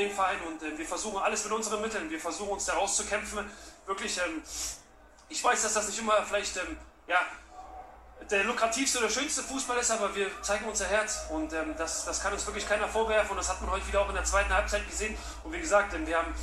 dem Verein und äh, wir versuchen alles mit unseren Mitteln. Wir versuchen uns da rauszukämpfen. Wirklich, ähm, ich weiß, dass das nicht immer vielleicht ähm, ja, der lukrativste oder schönste Fußball ist, aber wir zeigen unser Herz und ähm, das, das kann uns wirklich keiner vorwerfen und das hat man heute wieder auch in der zweiten Halbzeit gesehen. Und wie gesagt, ähm, wir haben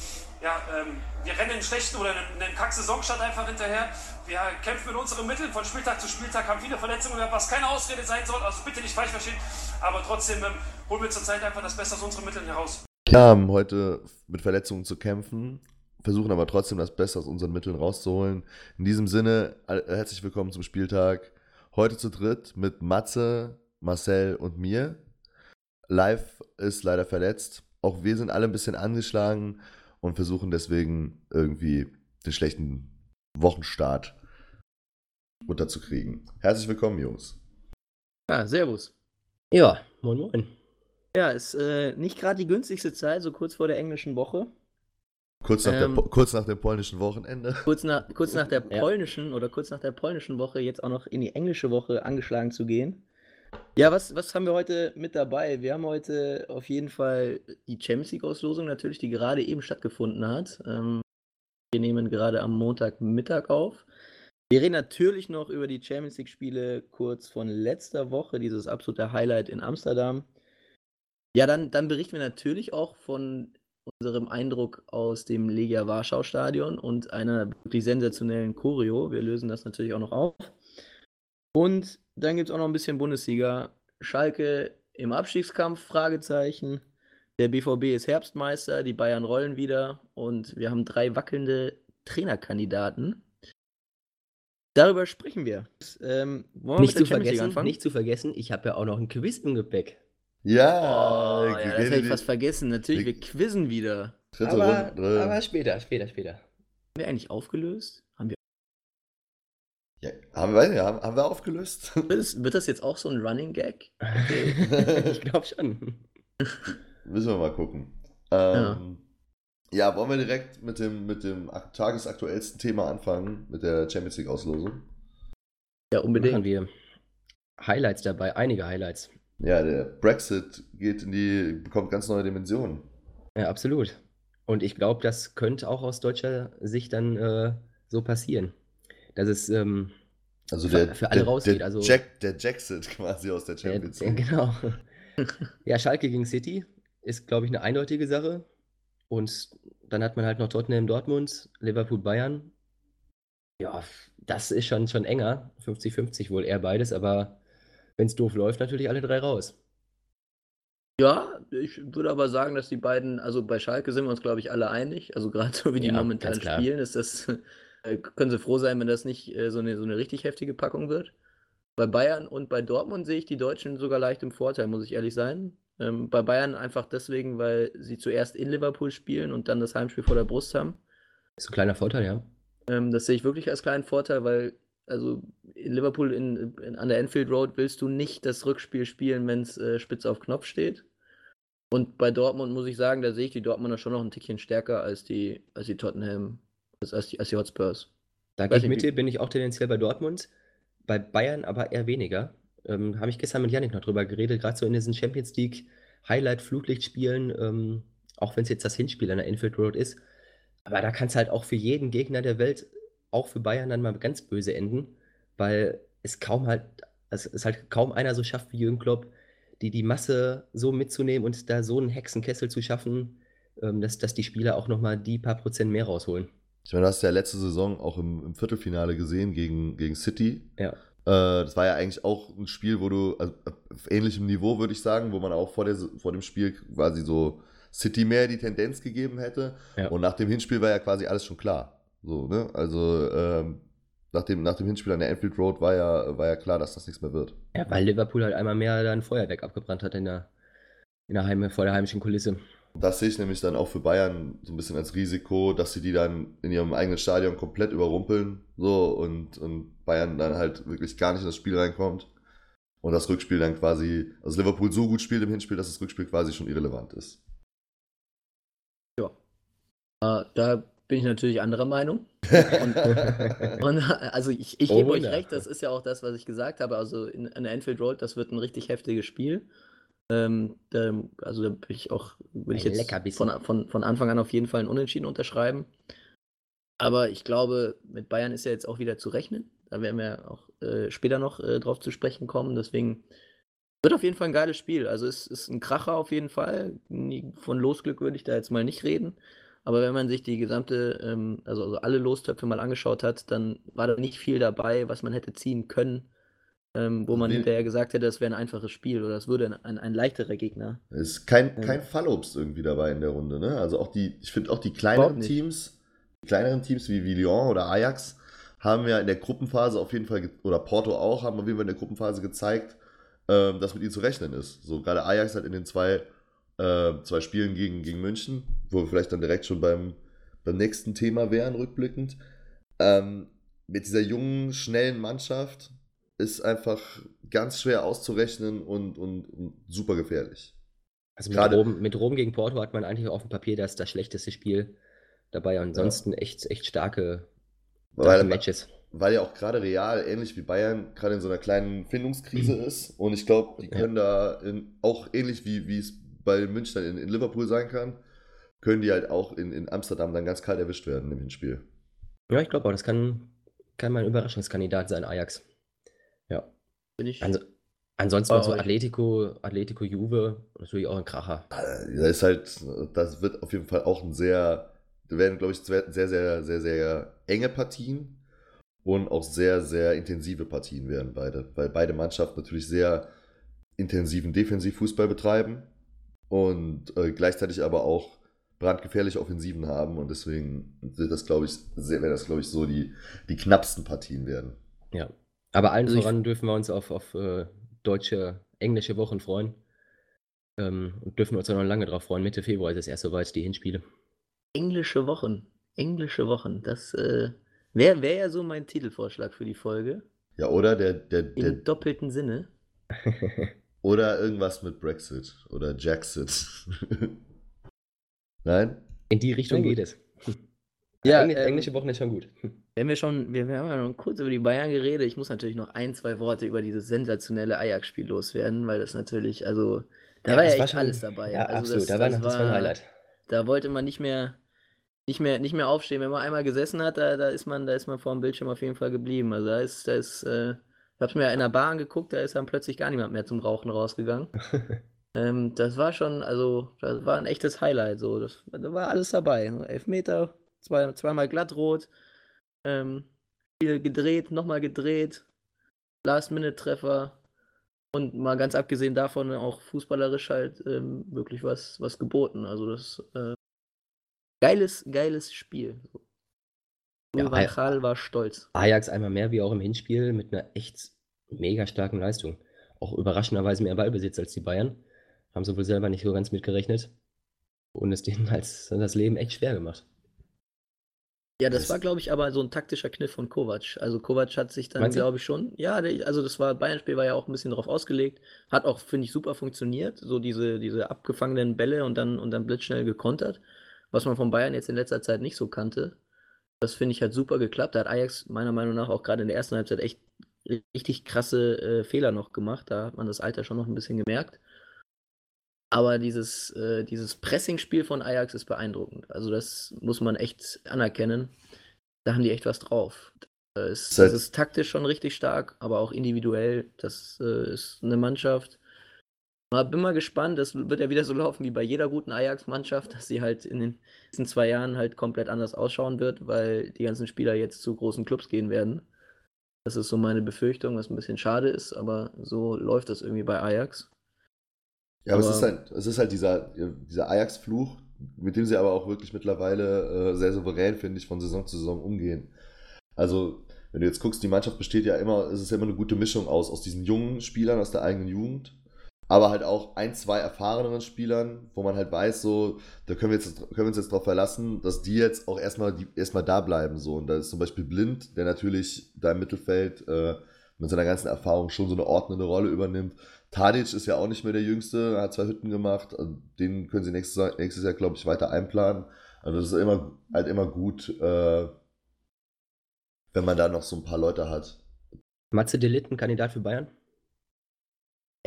ja, ähm, wir rennen einen schlechten oder einen, einen Kack-Saisonstart einfach hinterher. Wir kämpfen mit unseren Mitteln von Spieltag zu Spieltag, haben viele Verletzungen, was keine Ausrede sein soll, also bitte nicht falsch verstehen, aber trotzdem ähm, holen wir zurzeit einfach das Beste aus unseren Mitteln heraus. Wir haben heute mit Verletzungen zu kämpfen, versuchen aber trotzdem das Beste aus unseren Mitteln rauszuholen. In diesem Sinne, herzlich willkommen zum Spieltag. Heute zu dritt mit Matze, Marcel und mir. Live ist leider verletzt. Auch wir sind alle ein bisschen angeschlagen und versuchen deswegen irgendwie den schlechten Wochenstart runterzukriegen. Herzlich willkommen, Jungs. Ja, servus. Ja, moin moin. Ja, ist äh, nicht gerade die günstigste Zeit, so kurz vor der englischen Woche. Kurz nach, ähm, der, kurz nach dem polnischen Wochenende. Kurz nach, kurz nach der polnischen ja. oder kurz nach der polnischen Woche jetzt auch noch in die englische Woche angeschlagen zu gehen. Ja, was, was haben wir heute mit dabei? Wir haben heute auf jeden Fall die Champions League-Auslosung natürlich, die gerade eben stattgefunden hat. Ähm, wir nehmen gerade am Montagmittag auf. Wir reden natürlich noch über die Champions League-Spiele kurz von letzter Woche, dieses absolute Highlight in Amsterdam. Ja, dann, dann berichten wir natürlich auch von unserem Eindruck aus dem Legia Warschau Stadion und einer wirklich sensationellen Choreo. Wir lösen das natürlich auch noch auf. Und dann gibt es auch noch ein bisschen Bundesliga. Schalke im Abstiegskampf, Fragezeichen. Der BVB ist Herbstmeister, die Bayern rollen wieder und wir haben drei wackelnde Trainerkandidaten. Darüber sprechen wir. Ähm, nicht, zu vergessen, nicht zu vergessen, ich habe ja auch noch ein Quiz im Gepäck. Ja, oh, ja das hätte ich fast vergessen. Natürlich, wir quizzen wieder. Aber, aber, später, später, später. Haben wir eigentlich aufgelöst? Haben wir ja, haben, wir, haben, haben wir aufgelöst? Wird, wird das jetzt auch so ein Running Gag? Okay. ich glaube schon. Müssen wir mal gucken. Ähm, ja. ja. wollen wir direkt mit dem, mit dem tagesaktuellsten Thema anfangen, mit der Champions League-Auslosung? Ja, unbedingt. Machen wir Highlights dabei, einige Highlights. Ja, der Brexit geht in die, bekommt ganz neue Dimensionen. Ja, absolut. Und ich glaube, das könnte auch aus deutscher Sicht dann äh, so passieren dass es ähm, also der, für alle der, rausgeht. Der, also, Jack, der Jackson quasi aus der Champions League. genau. ja, Schalke gegen City ist, glaube ich, eine eindeutige Sache. Und dann hat man halt noch Tottenham Dortmund, Liverpool Bayern. Ja, das ist schon, schon enger. 50-50 wohl eher beides, aber wenn es doof läuft, natürlich alle drei raus. Ja, ich würde aber sagen, dass die beiden, also bei Schalke sind wir uns, glaube ich, alle einig. Also gerade so wie die ja, momentan spielen, ist das äh, können sie froh sein, wenn das nicht äh, so, eine, so eine richtig heftige Packung wird. Bei Bayern und bei Dortmund sehe ich die Deutschen sogar leicht im Vorteil, muss ich ehrlich sein. Ähm, bei Bayern einfach deswegen, weil sie zuerst in Liverpool spielen und dann das Heimspiel vor der Brust haben. Ist ein kleiner Vorteil, ja. Ähm, das sehe ich wirklich als kleinen Vorteil, weil also in Liverpool in, in, an der Enfield Road willst du nicht das Rückspiel spielen, wenn es äh, spitz auf Knopf steht. Und bei Dortmund muss ich sagen, da sehe ich die Dortmunder schon noch ein Tickchen stärker als die, als die Tottenham als die, als die Hotspurs. Da gehe ich mit dir, bin ich auch tendenziell bei Dortmund, bei Bayern aber eher weniger. Ähm, Habe ich gestern mit Janik noch drüber geredet, gerade so in diesen Champions League Highlight-Flutlichtspielen, ähm, auch wenn es jetzt das Hinspiel an der Enfield Road ist. Aber da kann es halt auch für jeden Gegner der Welt, auch für Bayern, dann mal ganz böse enden, weil es kaum halt, es ist halt kaum einer so schafft wie Jürgen Klopp, die die Masse so mitzunehmen und da so einen Hexenkessel zu schaffen, ähm, dass, dass die Spieler auch nochmal die paar Prozent mehr rausholen. Ich meine, du hast ja letzte Saison auch im, im Viertelfinale gesehen gegen, gegen City. Ja. Äh, das war ja eigentlich auch ein Spiel, wo du, also auf ähnlichem Niveau würde ich sagen, wo man auch vor, der, vor dem Spiel quasi so City mehr die Tendenz gegeben hätte. Ja. Und nach dem Hinspiel war ja quasi alles schon klar. So, ne? Also, ähm, nach dem, nach dem Hinspiel an der Anfield Road war ja, war ja klar, dass das nichts mehr wird. Ja, weil Liverpool halt einmal mehr da ein Feuerwerk abgebrannt hat in der, in der Heim, vor der heimischen Kulisse. Das sehe ich nämlich dann auch für Bayern so ein bisschen als Risiko, dass sie die dann in ihrem eigenen Stadion komplett überrumpeln so und, und Bayern dann halt wirklich gar nicht in das Spiel reinkommt und das Rückspiel dann quasi, also Liverpool so gut spielt im Hinspiel, dass das Rückspiel quasi schon irrelevant ist. Ja. Äh, da bin ich natürlich anderer Meinung. und, und, also ich, ich oh, gebe euch recht, das ist ja auch das, was ich gesagt habe. Also in, in der Enfield Road, das wird ein richtig heftiges Spiel. Ähm, da, also da bin ich auch, würde ich jetzt von, von, von Anfang an auf jeden Fall ein Unentschieden unterschreiben. Aber ich glaube, mit Bayern ist ja jetzt auch wieder zu rechnen. Da werden wir auch äh, später noch äh, drauf zu sprechen kommen. Deswegen wird auf jeden Fall ein geiles Spiel. Also es ist ein Kracher auf jeden Fall. Von Losglück würde ich da jetzt mal nicht reden. Aber wenn man sich die gesamte, ähm, also, also alle Lostöpfe mal angeschaut hat, dann war da nicht viel dabei, was man hätte ziehen können, ähm, wo man Nee. hinterher gesagt hätte, das wäre ein einfaches Spiel oder es würde ein, ein, ein leichterer Gegner. Es ist kein, kein Fallobst irgendwie dabei in der Runde, ne? Also auch die, ich finde auch die kleineren. Teams, die kleineren Teams wie, wie Lyon oder Ajax, haben ja in der Gruppenphase auf jeden Fall, oder Porto auch, haben auf jeden Fall in der Gruppenphase gezeigt, ähm, dass mit ihnen zu rechnen ist. So gerade Ajax hat in den zwei, äh, zwei Spielen gegen, gegen München, wo wir vielleicht dann direkt schon beim, beim nächsten Thema wären, rückblickend, ähm, mit dieser jungen, schnellen Mannschaft ist einfach ganz schwer auszurechnen und, und, und super gefährlich. Also mit Rom, mit Rom gegen Porto hat man eigentlich auf dem Papier das, das schlechteste Spiel dabei. Ansonsten echt, echt starke, starke Weil, Matches. weil ja auch gerade Real, ähnlich wie Bayern, gerade in so einer kleinen Findungskrise ist. Und ich glaube, die können da in, auch ähnlich wie, wie es bei den Münchnern in, in Liverpool sein kann, können die halt auch in, in Amsterdam dann ganz kalt erwischt werden im Hinspiel. Ja, ich glaube auch, das kann, kann mal ein Überraschungskandidat sein, Ajax. Ja. Bin ich. Ans ansonsten noch so. Atletico, Atletico Juve, natürlich auch ein Kracher. Äh, Da ist halt, das wird auf jeden Fall auch ein sehr, da werden, glaube ich, sehr, sehr, sehr, sehr, sehr enge Partien und auch sehr, sehr intensive Partien werden beide, weil beide Mannschaften natürlich sehr intensiven Defensivfußball betreiben und äh, gleichzeitig aber auch brandgefährliche Offensiven haben und deswegen wird das, glaube ich, sehr, werden das, glaube ich, so die, die knappsten Partien werden. Ja. Aber allen Also voran dürfen wir uns auf, auf äh, deutsche, englische Wochen freuen. Ähm, und dürfen uns auch noch lange drauf freuen. Mitte Februar ist es erst soweit, die Hinspiele. Englische Wochen. Englische Wochen. Das äh, wäre wär ja so mein Titelvorschlag für die Folge. Ja, oder der, der, Im der doppelten Sinne. oder irgendwas mit Brexit oder Jaxit. Nein? In die Richtung geht es. Ja, Engl ähm, englische Wochen ist schon gut. Wenn wir schon, wir, wir haben ja noch kurz über die Bayern geredet. Ich muss natürlich noch ein, zwei Worte über dieses sensationelle Ajax-Spiel loswerden, weil das natürlich, also, da Ja, war ja das war echt schon- alles dabei. Ja, also absolut. da war, noch- das war ein Highlight. Da wollte man nicht mehr, nicht mehr, nicht mehr aufstehen. Wenn man einmal gesessen hat, da, da ist man, da ist man vor dem Bildschirm auf jeden Fall geblieben. Also da ist, da ist, äh, ich hab's mir in der Bar angeguckt, da ist dann plötzlich gar niemand mehr zum Rauchen rausgegangen. Ähm, das war schon, also, das war ein echtes Highlight. So. Das, da war alles dabei. Elfmeter, zwei, zweimal glattrot, ähm, Spiel gedreht, nochmal gedreht, Last-Minute-Treffer und mal ganz abgesehen davon auch fußballerisch halt ähm, wirklich was, was geboten. Also das äh, geiles, geiles Spiel. Ja, van Gaal war stolz. Ajax einmal mehr wie auch im Hinspiel mit einer echt mega starken Leistung. Auch überraschenderweise mehr Ballbesitz als die Bayern. Haben sie wohl selber nicht so ganz mitgerechnet. Und es denen als das Leben echt schwer gemacht. Ja, das Das- war, glaube ich, aber so ein taktischer Kniff von Kovac. Also Kovac hat sich dann, glaube ich, schon, ja, der, also das war, Bayern-Spiel war ja auch ein bisschen darauf ausgelegt. Hat auch, finde ich, super funktioniert. So diese, diese abgefangenen Bälle und dann, und dann blitzschnell gekontert. Was man von Bayern jetzt in letzter Zeit nicht so kannte. Das finde ich hat super geklappt. Da hat Ajax meiner Meinung nach auch gerade in der ersten Halbzeit echt richtig krasse äh, Fehler noch gemacht. Da hat man das Alter schon noch ein bisschen gemerkt. Aber dieses, äh, dieses Pressing-Spiel von Ajax ist beeindruckend. Also das muss man echt anerkennen. Da haben die echt was drauf. Das ist, halt- das ist taktisch schon richtig stark, aber auch individuell. Das äh, ist eine Mannschaft. Mal, bin mal gespannt. Das wird ja wieder so laufen wie bei jeder guten Ajax-Mannschaft, dass sie halt in den nächsten zwei Jahren halt komplett anders ausschauen wird, weil die ganzen Spieler jetzt zu großen Clubs gehen werden. Das ist so meine Befürchtung, was ein bisschen schade ist, aber so läuft das irgendwie bei Ajax. Ja, aber, es Aber- ist halt, es ist halt dieser, dieser Ajax-Fluch, mit dem sie aber auch wirklich mittlerweile äh, sehr souverän, finde ich, von Saison zu Saison umgehen. Also, wenn du jetzt guckst, die Mannschaft besteht ja immer, es ist ja immer eine gute Mischung aus, aus diesen jungen Spielern aus der eigenen Jugend, aber halt auch ein, zwei erfahreneren Spielern, wo man halt weiß, so, da können wir, jetzt, können wir uns jetzt darauf verlassen, dass die jetzt auch erstmal, die, erstmal da bleiben. So. Und da ist zum Beispiel Blind, der natürlich da im Mittelfeld äh, mit seiner ganzen Erfahrung schon so eine ordnende Rolle übernimmt. Tadic ist ja auch nicht mehr der Jüngste, hat zwei Hütten gemacht. Also Den können sie nächstes Jahr, nächstes Jahr glaube ich, weiter einplanen. Also das ist immer, halt immer gut, äh, wenn man da noch so ein paar Leute hat. Matze Delitten, Kandidat für Bayern?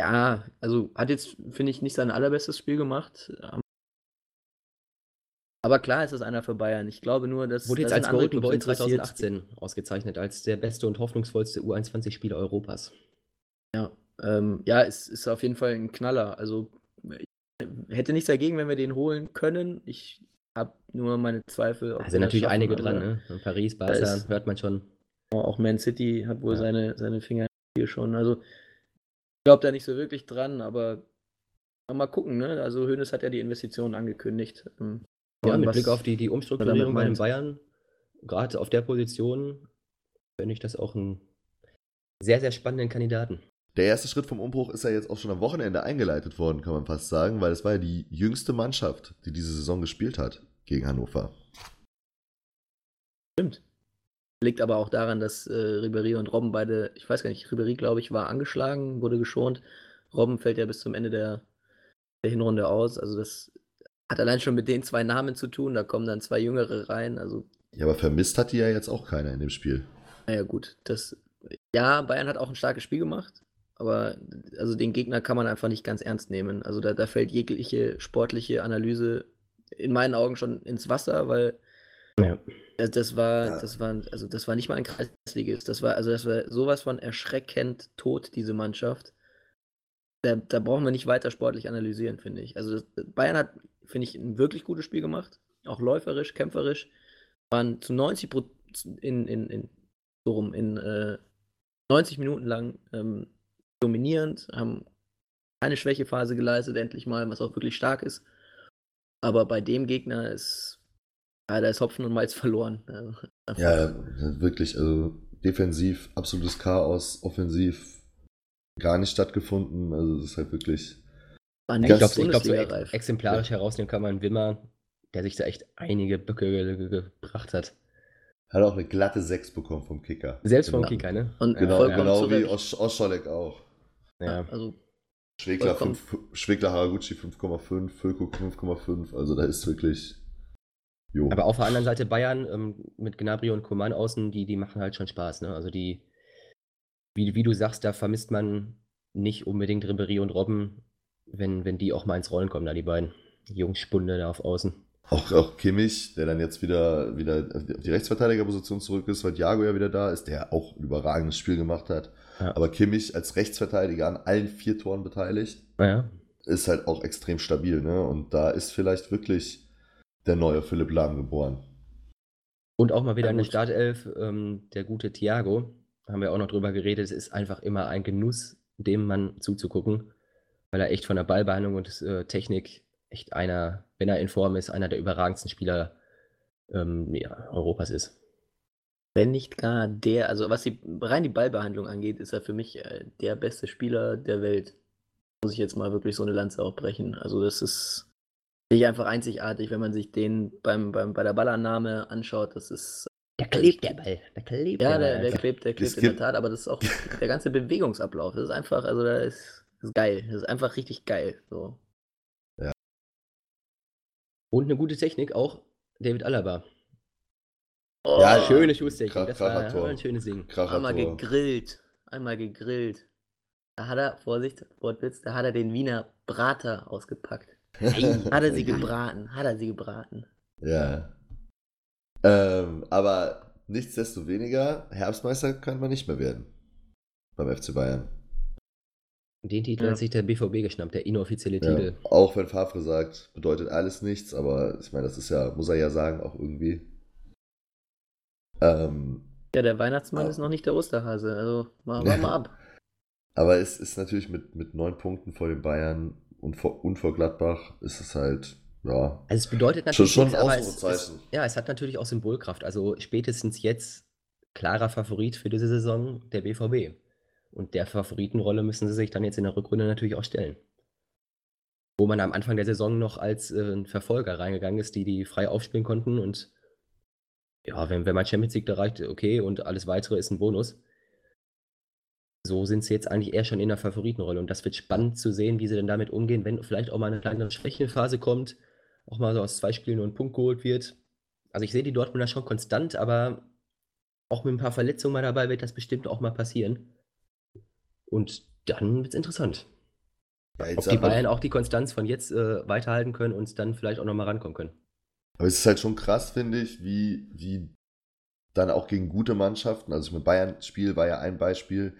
Ja, also hat jetzt, finde ich, nicht sein allerbestes Spiel gemacht. Ähm, aber klar ist es einer für Bayern. Ich glaube nur, dass. Wurde jetzt da als Golden Boy interessiert. 2018 ausgezeichnet, als der beste und hoffnungsvollste U21-Spieler Europas. Ja, ähm, ja, es ist auf jeden Fall ein Knaller. Also ich hätte nichts dagegen, wenn wir den holen können. Ich habe nur meine Zweifel. Da sind das natürlich schaffen, einige dran, ne? In Paris, Barca, hört man schon. Auch Man City hat wohl Ja. seine, seine Finger hier schon. Also ich glaube da nicht so wirklich dran, aber mal gucken, ne? Also Hoeneß hat ja die Investitionen angekündigt. Ähm, Ja, mit Blick auf die, die Umstrukturierung bei den. Bayern, gerade auf der Position, finde ich das auch einen sehr, sehr spannenden Kandidaten. Der erste Schritt vom Umbruch ist ja jetzt auch schon am Wochenende eingeleitet worden, kann man fast sagen, weil es war ja die jüngste Mannschaft, die diese Saison gespielt hat gegen Hannover. Stimmt. Liegt aber auch daran, dass äh, Ribéry und Robben beide, ich weiß gar nicht, Ribéry, glaube ich, war angeschlagen, wurde geschont. Robben fällt ja bis zum Ende der, der Hinrunde aus. Also das hat allein schon mit den zwei Namen zu tun. Da kommen dann zwei Jüngere rein. Also, Ja, aber vermisst hat die ja jetzt auch keiner in dem Spiel. naja, gut. Das, ja, Bayern hat auch ein starkes Spiel gemacht. Aber also den Gegner kann man einfach nicht ganz ernst nehmen. Also da, da fällt jegliche sportliche Analyse in meinen Augen schon ins Wasser, weil Ja. das, das war, Ja. das war, also das war nicht mal ein Kreisligist. Das war, also das war sowas von erschreckend tot, diese Mannschaft. Da, da brauchen wir nicht weiter sportlich analysieren, finde ich. Also das, Bayern hat, finde ich, ein wirklich gutes Spiel gemacht. Auch läuferisch, kämpferisch. Waren zu 90 Pro in, in, in, so rum, in äh, 90 Minuten lang ähm, dominierend, haben keine Schwächephase geleistet, endlich mal, was auch wirklich stark ist. Aber bei dem Gegner ist, ja, da ist Hopfen und Malz verloren. Ja, wirklich, also defensiv absolutes Chaos, offensiv gar nicht stattgefunden. Also das ist halt wirklich. war Ich nicht Ich glaube, glaub, so ex exemplarisch herausnehmen kann man Wimmer, der sich da echt einige Böcke ge ge gebracht hat. Hat auch eine glatte 6 bekommen vom Kicker. Selbst vom Genau. Kicker, ne? Und Genau, vollkommen genau wie. Osch Oscholek auch. Ja. Also, Schwegler, Vollkommen. 5, Schwegler Haraguchi 5,5, Füllkrug 5,5. Also da ist wirklich. Jo. Aber auf der anderen Seite Bayern ähm, mit Gnabry und Coman außen, die, die machen halt schon Spaß. Ne? Also die, wie, wie du sagst, da vermisst man nicht unbedingt Ribéry und Robben, wenn, wenn die auch mal ins Rollen kommen, da die beiden Jungspunde da auf Außen. Auch, auch Kimmich, der dann jetzt wieder, wieder auf die Rechtsverteidigerposition zurück ist, weil Thiago ja wieder da ist, der auch ein überragendes Spiel gemacht hat. Ja. Aber Kimmich als Rechtsverteidiger an allen vier Toren beteiligt, Naja. ist halt auch extrem stabil. Ne? Und da ist vielleicht wirklich der neue Philipp Lahm geboren. Und auch mal wieder Ja, in der. Startelf, ähm, der gute Thiago, haben wir auch noch drüber geredet, es ist einfach immer ein Genuss, dem Mann zuzugucken, weil er echt von der Ballbehandlung und äh, Technik echt einer, wenn er in Form ist, einer der überragendsten Spieler ähm, ja, Europas ist. wenn nicht gar der, also was die, rein die Ballbehandlung angeht, ist er für mich äh, der beste Spieler der Welt. Muss ich jetzt mal wirklich so eine Lanze aufbrechen. Also das ist ich einfach einzigartig, wenn man sich den beim, beim, bei der Ballannahme anschaut. Das ist Der klebt der Ball, der klebt Ja, der Ball. der, der einfach. klebt, der klebt in der Tat, aber das ist auch der ganze Bewegungsablauf. Das ist einfach, also da ist, das ist geil. Das ist einfach richtig geil. So. Und eine gute Technik auch David Alaba. Oh, Ja, Schöne Schusstechnik, Krach- das war, war ein schönes Ding. einmal gegrillt. Einmal gegrillt. Da hat er, Vorsicht, Wortwitz, da hat er den Wiener Brater ausgepackt. Hat er sie gebraten, hat er sie gebraten. Ja. Ähm, aber nichtsdestoweniger, Herbstmeister kann man nicht mehr werden. Beim FC Bayern. Den Titel Ja. hat sich der BVB geschnappt, der inoffizielle Ja. Titel. Auch wenn Favre sagt, bedeutet alles nichts, aber ich meine, das ist ja, muss er ja sagen, auch irgendwie. Ähm, Ja, der Weihnachtsmann Ah. ist noch nicht der Osterhase. Also, mal, mal, mal ab. aber es ist natürlich mit, mit neun Punkten vor den Bayern und vor, und vor Gladbach ist es halt, ja, Also es bedeutet schon, natürlich schon ein nichts, es, ja, es hat natürlich auch Symbolkraft. Also spätestens jetzt klarer Favorit für diese Saison der BVB. Und der Favoritenrolle müssen sie sich dann jetzt in der Rückrunde natürlich auch stellen. Wo man am Anfang der Saison noch als äh, Verfolger reingegangen ist, die die frei aufspielen konnten und ja, wenn, wenn man Champions League erreicht, okay, und alles weitere ist ein Bonus. So sind sie jetzt eigentlich eher schon in der Favoritenrolle und das wird spannend zu sehen, wie sie denn damit umgehen, wenn vielleicht auch mal eine kleinere Schwächenphase kommt, auch mal so aus zwei Spielen nur ein Punkt geholt wird. Also ich sehe die Dortmunder schon konstant, aber auch mit ein paar Verletzungen mal dabei wird das bestimmt auch mal passieren. Und dann wird es interessant. Ja, Ob die Bayern auch die Konstanz von jetzt äh, weiterhalten können und dann vielleicht auch nochmal rankommen können. Aber es ist halt schon krass, finde ich, wie, wie dann auch gegen gute Mannschaften, also mit Bayern-Spiel war ja ein Beispiel,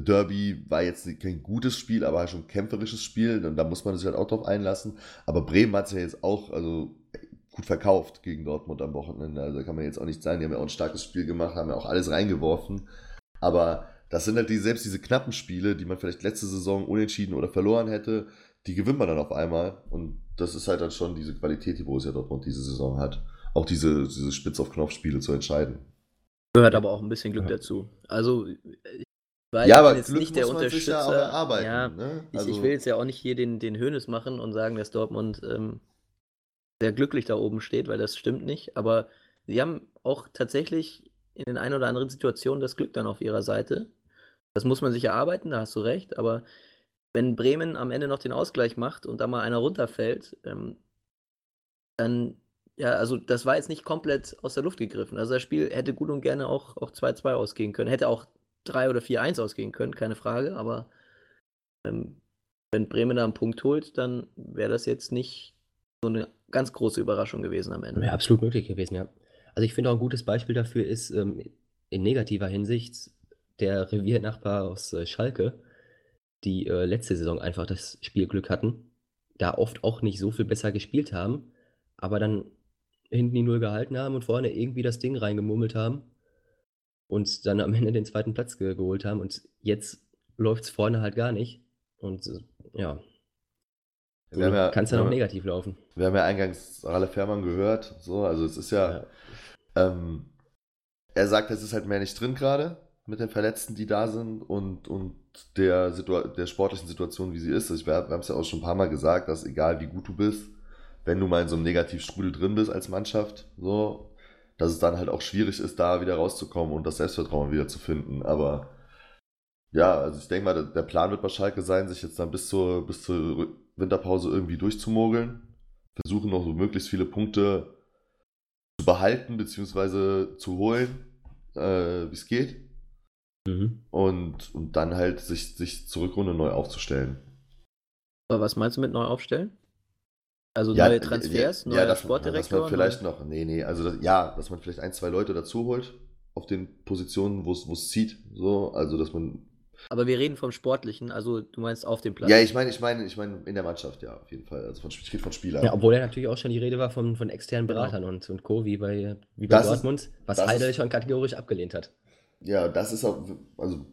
Derby war jetzt kein gutes Spiel, aber schon ein kämpferisches Spiel und da muss man sich halt auch drauf einlassen. Aber Bremen hat es ja jetzt auch also gut verkauft gegen Dortmund am Wochenende. Also kann man jetzt auch nicht sagen, die haben ja auch ein starkes Spiel gemacht, haben ja auch alles reingeworfen. Aber das sind halt die, selbst diese knappen Spiele, die man vielleicht letzte Saison unentschieden oder verloren hätte, die gewinnt man dann auf einmal. Und das ist halt dann schon diese Qualität, die Borussia Dortmund diese Saison hat. Auch diese, diese Spitz-auf-Knopf-Spiele zu entscheiden. Gehört aber auch ein bisschen Glück ja. dazu. Also, ich weil ja, aber jetzt Glück nicht der Unterstützer. Ja, erarbeiten, ja ne? also ich, ich, will jetzt ja auch nicht hier den, den Hönes machen und sagen, dass Dortmund ähm, sehr glücklich da oben steht, weil das stimmt nicht. Aber sie haben auch tatsächlich in den ein oder anderen Situationen das Glück dann auf ihrer Seite. Das muss man sich erarbeiten, da hast du recht. Aber wenn Bremen am Ende noch den Ausgleich macht und da mal einer runterfällt, ähm, dann, ja, also das war jetzt nicht komplett aus der Luft gegriffen. Also das Spiel hätte gut und gerne auch 2-2 auch ausgehen können. Hätte auch 3 oder 4-1 ausgehen können, keine Frage. Aber ähm, wenn Bremen da einen Punkt holt, dann wäre das jetzt nicht so eine ganz große Überraschung gewesen am Ende. Ja, absolut möglich gewesen, ja. Also ich finde auch ein gutes Beispiel dafür ist ähm, in negativer Hinsicht der Reviernachbar aus äh, Schalke, die äh, letzte Saison einfach das Spielglück hatten, da oft auch nicht so viel besser gespielt haben, aber dann hinten die Null gehalten haben und vorne irgendwie das Ding reingemummelt haben und dann am Ende den zweiten Platz ge geholt haben und jetzt läuft es vorne halt gar nicht und ja, so ja, kann es dann auch negativ laufen. Wir haben ja eingangs Ralf Fährmann gehört, so, also es ist ja, ja. Ähm, er sagt, es ist halt mehr nicht drin gerade mit den Verletzten, die da sind und, und der, Situa der sportlichen Situation, wie sie ist. Also wir, wir haben es ja auch schon ein paar Mal gesagt, dass egal wie gut du bist, wenn du mal in so einem Negativstrudel drin bist als Mannschaft, so, dass es dann halt auch schwierig ist, da wieder rauszukommen und das Selbstvertrauen wieder zu finden. Aber ja, also ich denke mal, der Plan wird bei Schalke sein, sich jetzt dann bis zur, bis zur Winterpause irgendwie durchzumogeln. Versuchen noch so möglichst viele Punkte zu behalten bzw. zu holen, äh, wie es geht. Mhm. Und, und dann halt sich, sich zur Rückrunde neu aufzustellen. Aber was meinst du mit neu aufstellen? Also ja, neue Transfers, ja, neue ja, dass, Sportdirektor? Dass man vielleicht noch, nee, nee, also das, ja, dass man vielleicht ein, zwei Leute dazu holt auf den Positionen, wo es zieht. So, also dass man aber wir reden vom Sportlichen, also du meinst auf dem Platz. Ja, ich meine, ich meine, ich meine in der Mannschaft, ja, auf jeden Fall. Also von, ich rede von Spielern. Ja, obwohl ja natürlich auch schon die Rede war von, von externen genau. Beratern genau. und, und Co., wie bei, wie bei Dortmund, ist, was Heidel schon kategorisch abgelehnt hat. Ja, das ist auch, also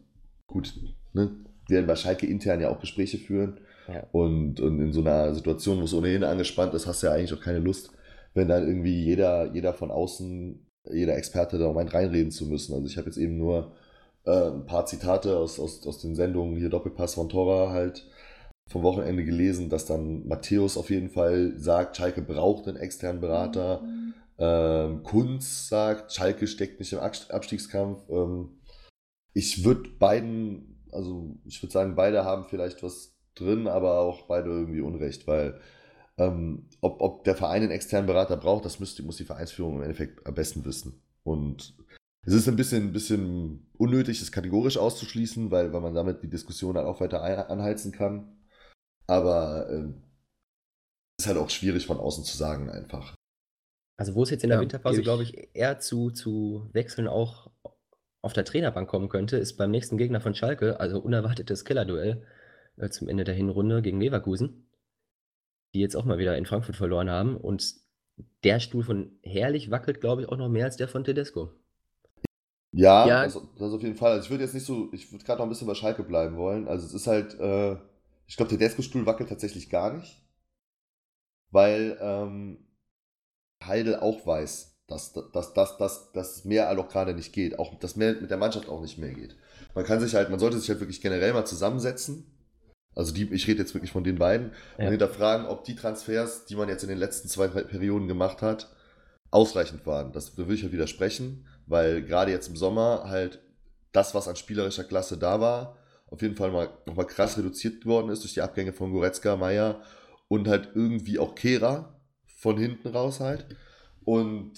gut, ne? Wir werden bei Schalke intern ja auch Gespräche führen. Ja. Und, und in so einer Situation, wo es ohnehin angespannt ist, hast du ja eigentlich auch keine Lust, wenn dann irgendwie jeder, jeder von außen, jeder Experte da meint, reinreden zu müssen. Also ich habe jetzt eben nur äh, ein paar Zitate aus, aus, aus den Sendungen hier Doppelpass von Tora halt vom Wochenende gelesen, dass dann Matthäus auf jeden Fall sagt, Schalke braucht einen externen Berater. Mhm. Ähm, Kunz sagt, Schalke steckt nicht im Abstiegskampf. Ähm, ich würde beiden, also ich würde sagen, beide haben vielleicht was drin, aber auch beide irgendwie Unrecht, weil ähm, ob, ob der Verein einen externen Berater braucht, das müsste, muss die Vereinsführung im Endeffekt am besten wissen. Und es ist ein bisschen, ein bisschen unnötig, das kategorisch auszuschließen, weil, weil man damit die Diskussion dann auch weiter anheizen kann. Aber äh, ist halt auch schwierig von außen zu sagen einfach. Also wo es jetzt in der ja, Winterpause, glaube ich, eher zu, zu Wechseln auch auf der Trainerbank kommen könnte, ist beim nächsten Gegner von Schalke, also unerwartetes Killerduell äh, zum Ende der Hinrunde gegen Leverkusen, die jetzt auch mal wieder in Frankfurt verloren haben. Und der Stuhl von Herrlich wackelt, glaube ich, auch noch mehr als der von Tedesco. Ja, ja. Das, das, auf jeden Fall. Also ich würde jetzt nicht so, ich würde gerade noch ein bisschen bei Schalke bleiben wollen. Also es ist halt, äh, ich glaube, der Desko-Stuhl wackelt tatsächlich gar nicht. Weil ähm, Heidel auch weiß, dass, dass, dass, dass, dass mehr auch gerade nicht geht. Auch dass mehr mit der Mannschaft auch nicht mehr geht. Man kann sich halt, man sollte sich halt wirklich generell mal zusammensetzen. Also die, ich rede jetzt wirklich von den beiden ja. und hinterfragen, ob die Transfers, die man jetzt in den letzten zwei Perioden gemacht hat, ausreichend waren. Das will ich halt widersprechen weil gerade jetzt im Sommer halt das, was an spielerischer Klasse da war, auf jeden Fall mal nochmal krass reduziert worden ist durch die Abgänge von Goretzka, Meier und halt irgendwie auch Kehra von hinten raus halt. Und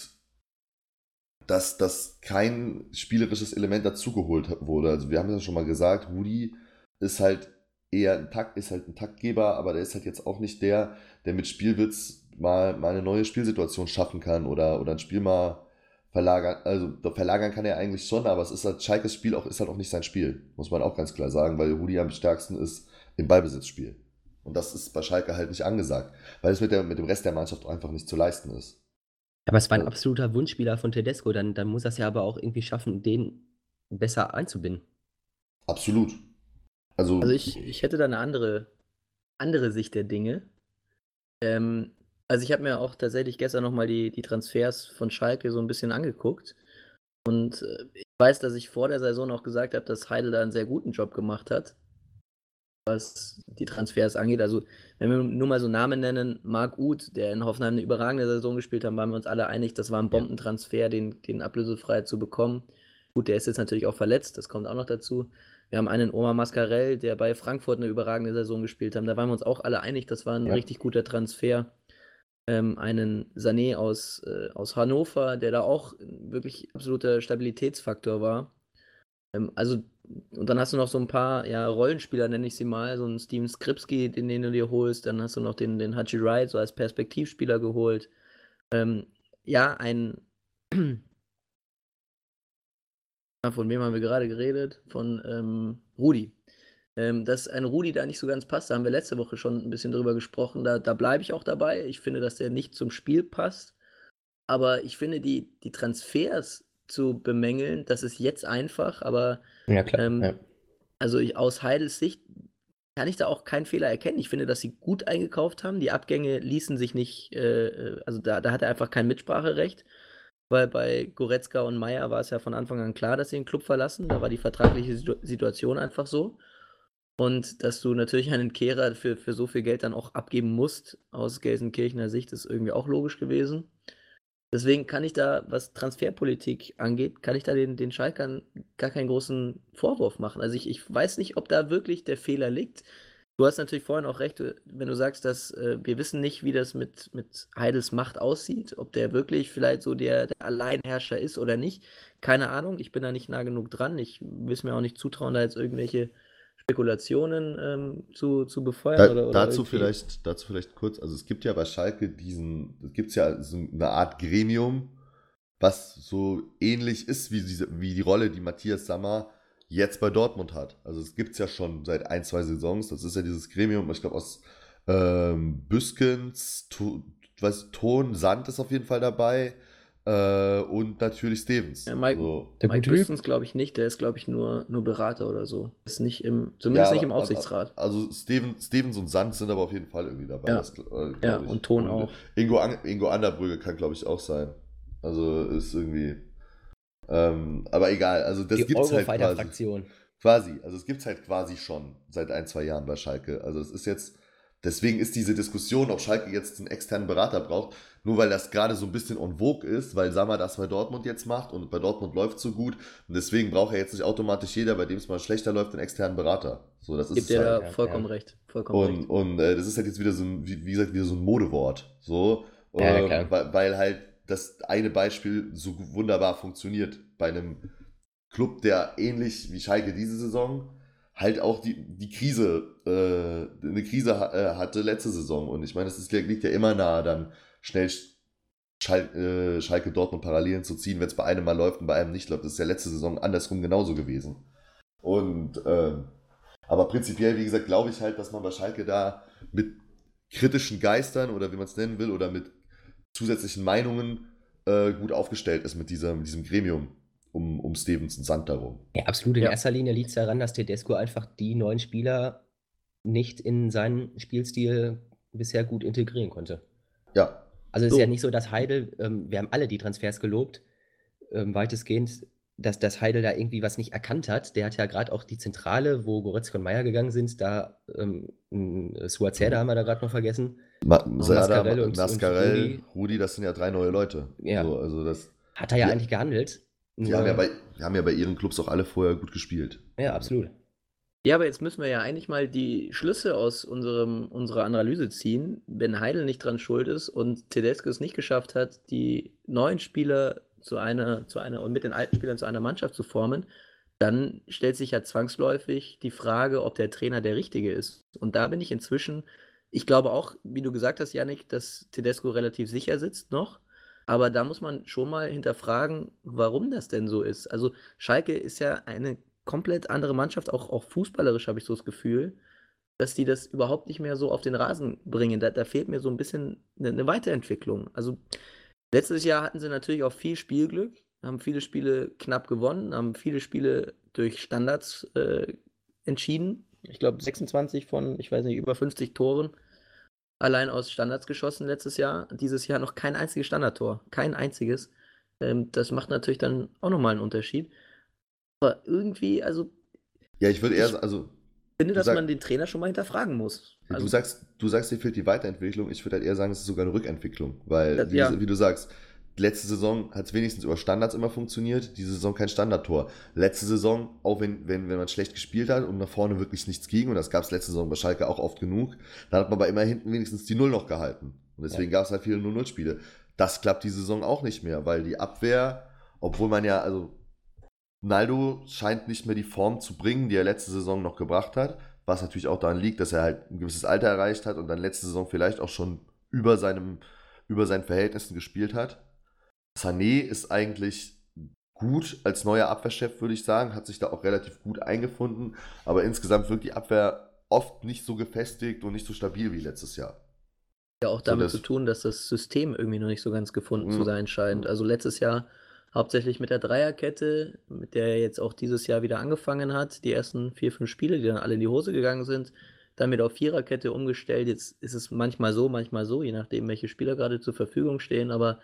dass das kein spielerisches Element dazugeholt wurde. Also wir haben es ja schon mal gesagt, Rudi ist halt eher ein Takt, ist halt ein Taktgeber, aber der ist halt jetzt auch nicht der, der mit Spielwitz mal, mal eine neue Spielsituation schaffen kann oder, oder ein Spiel mal verlagern. Also verlagern kann er eigentlich schon, aber es ist halt, Schalkes Spiel auch, ist halt auch nicht sein Spiel, muss man auch ganz klar sagen, weil Rudi am stärksten ist im Ballbesitzspiel. Und das ist bei Schalke halt nicht angesagt, weil es mit, der, mit dem Rest der Mannschaft einfach nicht zu leisten ist. Aber es war ein absoluter Wunschspieler von Tedesco, dann, dann muss er es ja aber auch irgendwie schaffen, den besser einzubinden. Absolut. Also, Also ich, ich hätte da eine andere, andere Sicht der Dinge. Ähm, also ich habe mir auch tatsächlich gestern nochmal die, die Transfers von Schalke so ein bisschen angeguckt. Und äh, ich weiß, dass ich vor der Saison auch gesagt habe, dass Heidel da einen sehr guten Job gemacht hat, was die Transfers angeht. Also wenn wir nur mal so Namen nennen, Marc Uth, der in Hoffenheim eine überragende Saison gespielt hat, waren wir uns alle einig, das war ein Bombentransfer, den, den ablösefrei zu bekommen. Gut, der ist jetzt natürlich auch verletzt, das kommt auch noch dazu. Wir haben einen Omar Mascarell, der bei Frankfurt eine überragende Saison gespielt hat. Da waren wir uns auch alle einig, das war ein Ja. richtig guter Transfer. Ähm, einen Sané aus, äh, aus Hannover, der da auch wirklich absoluter Stabilitätsfaktor war. Ähm, also, und dann hast du noch so ein paar ja, Rollenspieler, nenne ich sie mal, so einen Steven Skripski, den, den du dir holst. Dann hast du noch den, den Haji Wright so als Perspektivspieler geholt. Ähm, ja, ein. Von wem haben wir gerade geredet? Von ähm, Rudi. Ähm, dass ein Rudi da nicht so ganz passt, da haben wir letzte Woche schon ein bisschen drüber gesprochen. Da, da bleibe ich auch dabei. Ich finde, dass der nicht zum Spiel passt. Aber ich finde, die, die Transfers zu bemängeln, das ist jetzt einfach, aber Ja, klar. Ähm, ja. also ich, aus Heidels Sicht kann ich da auch keinen Fehler erkennen. Ich finde, dass sie gut eingekauft haben. Die Abgänge ließen sich nicht, äh, äh, also da, da hat er einfach kein Mitspracherecht. Weil bei Goretzka und Meier war es ja von Anfang an klar, dass sie den Club verlassen. Da war die vertragliche Situ Situation einfach so. Und dass du natürlich einen Kehrer für, für so viel Geld dann auch abgeben musst, aus Gelsenkirchener Sicht, ist irgendwie auch logisch gewesen. Deswegen kann ich da, was Transferpolitik angeht, kann ich da den, den Schalkern gar keinen großen Vorwurf machen. Also ich, ich weiß nicht, ob da wirklich der Fehler liegt. Du hast natürlich vorhin auch recht, wenn du sagst, dass äh, wir wissen nicht, wie das mit, mit Heidels Macht aussieht, ob der wirklich vielleicht so der, der Alleinherrscher ist oder nicht. Keine Ahnung, ich bin da nicht nah genug dran. Ich will es mir auch nicht zutrauen, da jetzt irgendwelche Spekulationen ähm, zu, zu befeuern. Da, oder, oder dazu, irgendwie- vielleicht, dazu vielleicht kurz, also es gibt ja bei Schalke diesen, es gibt ja so eine Art Gremium, was so ähnlich ist wie, diese, wie die Rolle, die Matthias Sammer jetzt bei Dortmund hat. Also es gibt es ja schon seit ein, zwei Saisons, das ist ja dieses Gremium, ich glaube aus ähm, Büskens, to, weiß, Ton, Sand ist auf jeden Fall dabei äh, und natürlich Stevens. Ja, Mike- so. Der Mike. Büstens glaube ich nicht, der ist glaube ich nur, nur Berater oder so. Ist nicht im, zumindest Ja, nicht im Aufsichtsrat. Also Steven, Stevens und Sand sind aber auf jeden Fall irgendwie dabei. Ja. das, äh, Ja, und Ton auch. Ingo, An Ingo Anderbrügge kann, glaube ich, auch sein. Also ist irgendwie. Ähm, aber egal, also das Die gibt's halt quasi. Eurofighter-Fraktion. Quasi, also es gibt's halt quasi schon seit ein, zwei Jahren bei Schalke. Also es ist jetzt, deswegen ist diese Diskussion, ob Schalke jetzt einen externen Berater braucht, nur weil das gerade so ein bisschen on vogue ist, weil Sammer das bei Dortmund jetzt macht und bei Dortmund läuft so gut und deswegen braucht er jetzt nicht automatisch jeder, bei dem es mal schlechter läuft, einen externen Berater. So, das ist Gibt dir halt. da ja, vollkommen ja. recht. Vollkommen Und, recht. und äh, das ist halt jetzt wieder so ein, wie, wie gesagt, wieder so ein Modewort. So, Ja, äh, klar. weil, weil halt das eine Beispiel so wunderbar funktioniert. Bei einem Club, der ähnlich wie Schalke diese Saison halt auch die, die Krise, äh, eine Krise äh, hatte letzte Saison. Und ich meine, ist, liegt ja immer nahe, dann schnell Schal äh, Schalke Dortmund Parallelen zu ziehen, wenn es bei einem mal läuft und bei einem nicht läuft. Das ist ja letzte Saison andersrum genauso gewesen. Und ähm, aber prinzipiell, wie gesagt, glaube ich halt, dass man bei Schalke da mit kritischen Geistern oder wie man es nennen will oder mit zusätzlichen Meinungen äh, gut aufgestellt ist mit, dieser, mit diesem Gremium um, um Stevens und Sand darum. Ja, absolut. In Ja. erster Linie liegt es daran, dass Tedesco einfach die neuen Spieler nicht in seinen Spielstil bisher gut integrieren konnte. Ja, Also es So. ist ja nicht so, dass Heidel, ähm, wir haben alle die Transfers gelobt, ähm, weitestgehend, dass, dass Heidel da irgendwie was nicht erkannt hat. Der hat ja gerade auch die Zentrale, wo Goretzka und Meier gegangen sind, da ähm, Suazerda haben wir da gerade noch vergessen. Ma Mascarell und- Mascarell, und Rudi. Rudi, das sind ja drei neue Leute. Ja. So, also das, Hat er ja, Ja. eigentlich gehandelt. Die, Nur- haben ja bei, die haben ja bei ihren Clubs auch alle vorher gut gespielt. ja, absolut. Ja, aber jetzt müssen wir ja eigentlich mal die Schlüsse aus unserem, unserer Analyse ziehen. Wenn Heidel nicht dran schuld ist und Tedesco es nicht geschafft hat, die neuen Spieler zu einer, zu einer und mit den alten Spielern zu einer Mannschaft zu formen, dann stellt sich ja zwangsläufig die Frage, ob der Trainer der richtige ist. Und da bin ich inzwischen, ich glaube auch, wie du gesagt hast, Yannick, dass Tedesco relativ sicher sitzt noch. Aber da muss man schon mal hinterfragen, warum das denn so ist. Also Schalke ist ja eine komplett andere Mannschaft, auch, auch fußballerisch habe ich so das Gefühl, dass die das überhaupt nicht mehr so auf den Rasen bringen. Da, da fehlt mir so ein bisschen eine, eine Weiterentwicklung. Also letztes Jahr hatten sie natürlich auch viel Spielglück haben viele Spiele knapp gewonnen, haben viele Spiele durch Standards äh, entschieden. Ich glaube 26 von, ich weiß nicht, über 50 Toren allein aus Standards geschossen letztes Jahr. Dieses Jahr noch kein einziges Standardtor, kein einziges. Ähm, das macht natürlich dann auch nochmal einen Unterschied. Aber irgendwie, also. Ja, ich würde eher, also. Ich finde, dass sag, man den Trainer schon mal hinterfragen muss. Also, du, sagst, du sagst, dir fehlt die Weiterentwicklung. Ich würde halt eher sagen, es ist sogar eine Rückentwicklung. Weil, das, wie, ja. wie du sagst, Letzte Saison hat es wenigstens über Standards immer funktioniert, diese Saison kein Standardtor. Letzte Saison, auch wenn, wenn, wenn man schlecht gespielt hat und nach vorne wirklich nichts ging, und das gab es letzte Saison bei Schalke auch oft genug, dann hat man aber immer hinten wenigstens die Null noch gehalten. Und deswegen ja. gab es halt viele 0-0-Spiele. Das klappt die Saison auch nicht mehr, weil die Abwehr, obwohl man ja, also Naldo scheint nicht mehr die Form zu bringen, die er letzte Saison noch gebracht hat, was natürlich auch daran liegt, dass er halt ein gewisses Alter erreicht hat und dann letzte Saison vielleicht auch schon über seinem über seinen Verhältnissen gespielt hat. Sané ist eigentlich gut als neuer Abwehrchef, würde ich sagen, hat sich da auch relativ gut eingefunden, aber insgesamt wirkt die Abwehr oft nicht so gefestigt und nicht so stabil wie letztes Jahr. Ja, auch damit so, zu tun, dass das System irgendwie noch nicht so ganz gefunden mhm. zu sein scheint. Also letztes Jahr hauptsächlich mit der Dreierkette, mit der er jetzt auch dieses Jahr wieder angefangen hat, die ersten vier, fünf Spiele, die dann alle in die Hose gegangen sind, dann mit auf Viererkette umgestellt. Jetzt ist es manchmal so, manchmal so, je nachdem, welche Spieler gerade zur Verfügung stehen, aber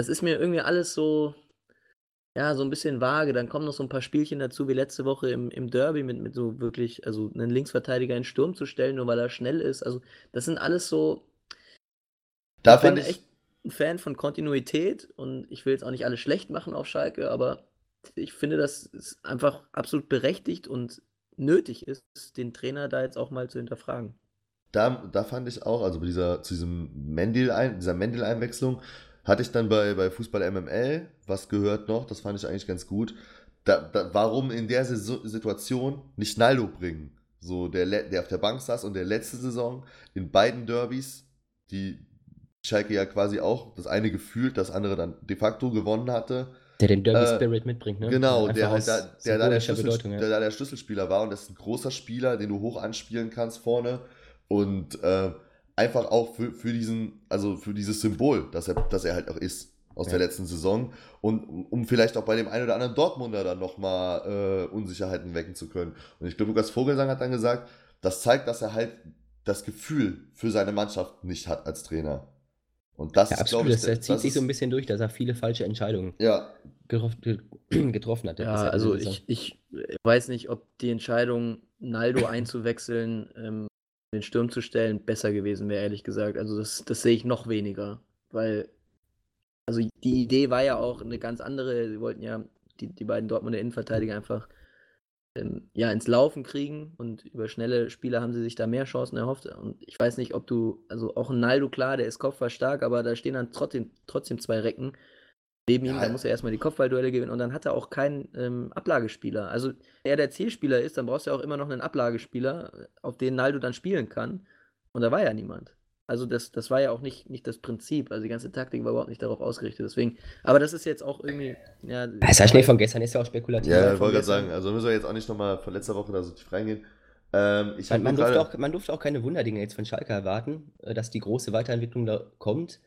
das ist mir irgendwie alles so, ja, so ein bisschen vage. Dann kommen noch so ein paar Spielchen dazu, wie letzte Woche im, im Derby mit, mit so wirklich, also einen Linksverteidiger in Sturm zu stellen, nur weil er schnell ist. Also, das sind alles so. Da ich bin ich echt ein Fan von Kontinuität und ich will jetzt auch nicht alles schlecht machen auf Schalke, aber ich finde, dass es einfach absolut berechtigt und nötig ist, den Trainer da jetzt auch mal zu hinterfragen. Da, da fand ich auch, also bei dieser, zu diesem Mendil dieser Mendel-Einwechslung, hatte ich dann bei, bei Fußball MML was gehört noch, das fand ich eigentlich ganz gut. Da, da, warum in der Situation nicht Naldo bringen? So, der, der auf der Bank saß und der letzte Saison in beiden Derbys, die Schalke ja quasi auch das eine gefühlt, das andere dann de facto gewonnen hatte. Der den Derby-Spirit äh, mitbringt, ne? Genau, der, halt da, der, da der, Schlüssel, ja. der da der Schlüsselspieler war und das ist ein großer Spieler, den du hoch anspielen kannst vorne. Und äh, einfach auch für, für diesen, also für dieses Symbol, dass er, dass er halt auch ist aus ja. der letzten Saison und um vielleicht auch bei dem einen oder anderen Dortmunder dann nochmal äh, Unsicherheiten wecken zu können. Und ich glaube, Lukas Vogelsang hat dann gesagt, das zeigt, dass er halt das Gefühl für seine Mannschaft nicht hat als Trainer. Und das ja, ist, glaube ich, das, das zieht sich so ein bisschen durch, dass er viele falsche Entscheidungen ja. getroffen hat. Ja, also ich, ich weiß nicht, ob die Entscheidung, Naldo einzuwechseln, ähm, den Sturm zu stellen, besser gewesen wäre, ehrlich gesagt. Also das, das sehe ich noch weniger. Weil, also die Idee war ja auch eine ganz andere. Sie wollten ja die, die beiden Dortmunder Innenverteidiger einfach ähm, ja, ins Laufen kriegen und über schnelle Spieler haben sie sich da mehr Chancen erhofft. Und ich weiß nicht, ob du, also auch ein Naldo, klar, der ist kopfballstark, aber da stehen dann trotzdem, trotzdem zwei Recken neben ihm, ja. dann muss er erstmal die Kopfballduelle gewinnen und dann hat er auch keinen ähm, Ablagespieler. Also, er der Zielspieler ist, dann brauchst du ja auch immer noch einen Ablagespieler, auf den Naldo dann spielen kann. Und da war ja niemand. Also das, das war ja auch nicht, nicht das Prinzip. Also die ganze Taktik war überhaupt nicht darauf ausgerichtet. Deswegen, aber das ist jetzt auch irgendwie. Ja, das Schnee von gestern ist ja auch spekulativ. Ja, ich wollte gerade sagen, also müssen wir jetzt auch nicht nochmal von letzter Woche da so tief reingehen. Ähm, man, man, durfte auch, man durfte auch keine Wunderdinge jetzt von Schalke erwarten, äh, dass die große Weiterentwicklung da kommt.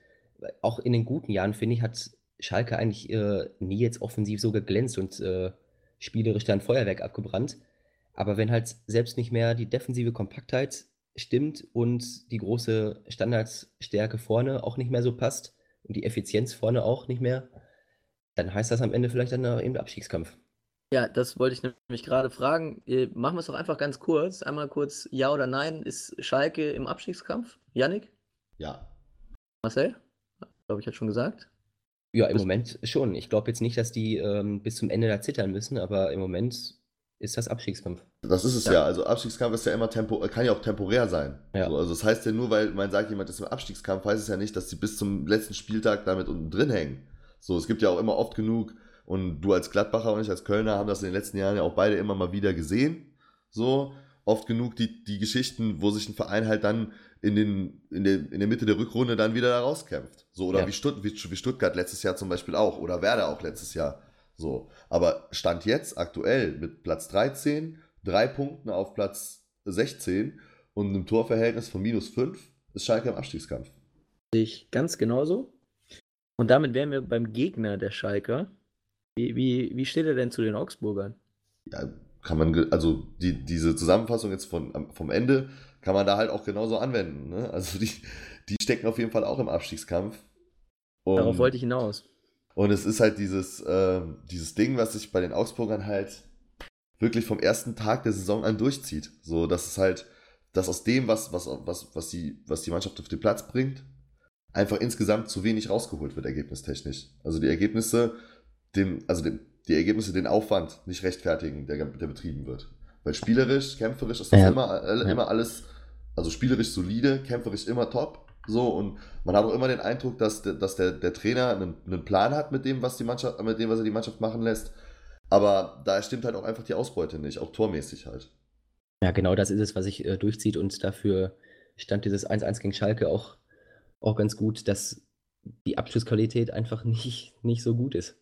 Auch in den guten Jahren, finde ich, hat Schalke eigentlich äh, nie jetzt offensiv so geglänzt und äh, spielerisch dann Feuerwerk abgebrannt. Aber wenn halt selbst nicht mehr die defensive Kompaktheit stimmt und die große Standardsstärke vorne auch nicht mehr so passt und die Effizienz vorne auch nicht mehr, dann heißt das am Ende vielleicht dann eben der Abstiegskampf. Ja, das wollte ich nämlich gerade fragen. Äh, machen wir es doch einfach ganz kurz. Einmal kurz Ja oder Nein. Ist Schalke im Abstiegskampf? Yannick? Ja. Marcel? Glaube ich, hat schon gesagt. Ja, im Moment schon. Ich glaube jetzt nicht, dass die ähm, bis zum Ende da zittern müssen, aber im Moment ist das Abstiegskampf. Das ist es ja. ja. Also Abstiegskampf ist ja immer tempo, kann ja auch temporär sein. Ja. So, also das heißt ja nur, weil man sagt, jemand ist im Abstiegskampf, heißt es ja nicht, dass sie bis zum letzten Spieltag damit unten drin hängen. So, es gibt ja auch immer oft genug Und du als Gladbacher und ich als Kölner haben das in den letzten Jahren ja auch beide immer mal wieder gesehen. So, oft genug die, die Geschichten, wo sich ein Verein halt dann in, den, in, der, in der Mitte der Rückrunde dann wieder da rauskämpft. So, oder Ja. wie, Stutt, wie, wie Stuttgart letztes Jahr zum Beispiel auch. Oder Werder auch letztes Jahr. So. Aber Stand jetzt aktuell mit Platz 13, drei Punkten auf Platz 16 und einem Torverhältnis von minus 5 ist Schalke im Abstiegskampf. Ich ganz genauso. Und damit wären wir beim Gegner der Schalker. Wie, wie, wie steht er denn zu den Augsburgern? ja, kann man, also die, diese Zusammenfassung jetzt von, vom Ende kann man da halt auch genauso anwenden. Ne? Also die, die stecken auf jeden Fall auch im Abstiegskampf. Und, Darauf wollte ich hinaus. und es ist halt dieses, ähm, dieses Ding, was sich bei den Augsburgern halt wirklich vom ersten Tag der Saison an durchzieht. So, dass es halt, dass aus dem, was, was, was, was, die, was die Mannschaft auf den Platz bringt, einfach insgesamt zu wenig rausgeholt wird, ergebnistechnisch. Also die Ergebnisse, dem, also dem, die Ergebnisse den Aufwand nicht rechtfertigen, der, der betrieben wird. Weil spielerisch, kämpferisch ist das Ja. immer, äh, Ja. immer alles, also spielerisch solide, kämpferisch immer top. So, und man hat auch immer den Eindruck, dass, der, dass der, der Trainer einen, einen Plan hat mit dem, was die Mannschaft, mit dem, was er die Mannschaft machen lässt. Aber da stimmt halt auch einfach die Ausbeute nicht, auch tormäßig halt. Ja, genau das ist es, was sich äh, durchzieht und dafür stand dieses 1-1 gegen Schalke auch, auch ganz gut, dass die Abschlussqualität einfach nicht, nicht so gut ist.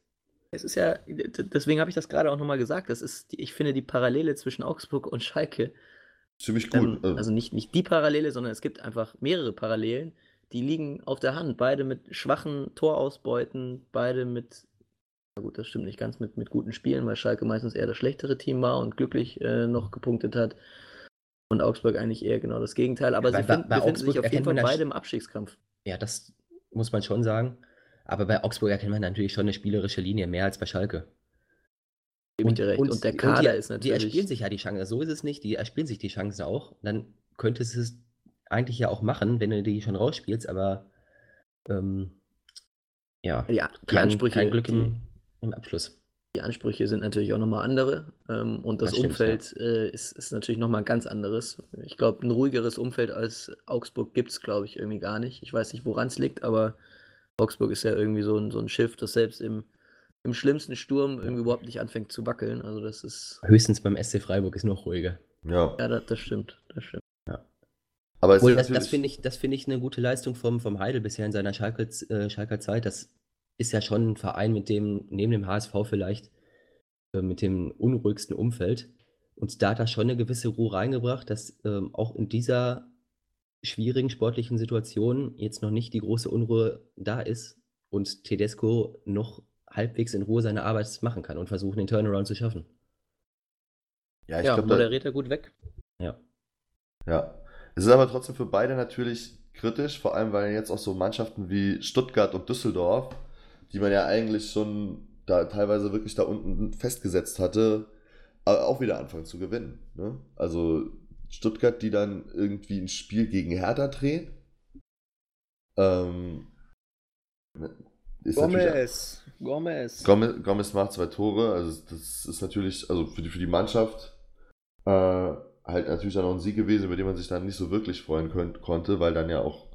Es ist ja, deswegen habe ich das gerade auch nochmal gesagt, das ist, ich finde die Parallele zwischen Augsburg und Schalke, Ziemlich gut. ähm, also nicht, nicht die Parallele, sondern es gibt einfach mehrere Parallelen, die liegen auf der Hand. Beide mit schwachen Torausbeuten, beide mit, na gut, das stimmt nicht ganz, mit, mit guten Spielen, weil Schalke meistens eher das schlechtere Team war und glücklich äh, noch gepunktet hat. Und Augsburg eigentlich eher genau das Gegenteil. Aber Bei- sie bei- finden, bei befinden Augsburg sich auf jeden Fall beide im Abstiegskampf. Ja, das muss man schon sagen. Aber bei Augsburg erkennt man natürlich schon eine spielerische Linie, mehr als bei Schalke. Gebe ich dir recht. Und, der Kader die, ist Die natürlich. erspielen sich ja die Chancen. So ist es nicht. Die erspielen sich die Chancen auch. Dann könntest du es eigentlich ja auch machen, wenn du die schon rausspielst, aber ähm, ja, ja, die kein, Ansprüche, kein Glück die, im, im Abschluss. die Ansprüche sind natürlich auch nochmal andere. Ähm, und das, Das stimmt, Umfeld äh, ist, ist natürlich nochmal ein ganz anderes. Ich glaube, ein ruhigeres Umfeld als Augsburg gibt es, glaube ich, irgendwie gar nicht. Ich weiß nicht, woran es liegt, aber Augsburg ist ja irgendwie so ein, so ein Schiff, das selbst im, im schlimmsten Sturm irgendwie überhaupt nicht anfängt zu wackeln. Also das ist, Höchstens beim SC Freiburg ist noch ruhiger. Ja. ja, das, das stimmt. Das stimmt. Aber es Obwohl, ist das, das finde ich, das finde ich eine gute Leistung vom, vom Heidel bisher in seiner Schalker, äh, Schalker Zeit. Das ist ja schon ein Verein, mit dem, neben dem HSV vielleicht, äh, mit dem unruhigsten Umfeld. Und da hat er schon eine gewisse Ruhe reingebracht, dass ähm, auch in dieser schwierigen sportlichen Situation jetzt noch nicht die große Unruhe da ist und Tedesco noch halbwegs in Ruhe seine Arbeit machen kann und versuchen, den Turnaround zu schaffen. ja, ich ja, glaube, da, moderiert er gut weg. Ja. Ja. Es ist aber trotzdem für beide natürlich kritisch, vor allem weil jetzt auch so Mannschaften wie Stuttgart und Düsseldorf, die man ja eigentlich schon da teilweise wirklich da unten festgesetzt hatte, auch wieder anfangen zu gewinnen. Ne? Also Stuttgart, die dann irgendwie ein Spiel gegen Hertha drehen. Ähm, ist natürlich Gomez. Gomez, Gomez macht zwei Tore, also das ist natürlich, also für die, für die Mannschaft äh, halt natürlich dann auch ein Sieg gewesen, über den man sich dann nicht so wirklich freuen könnt, konnte, weil dann ja auch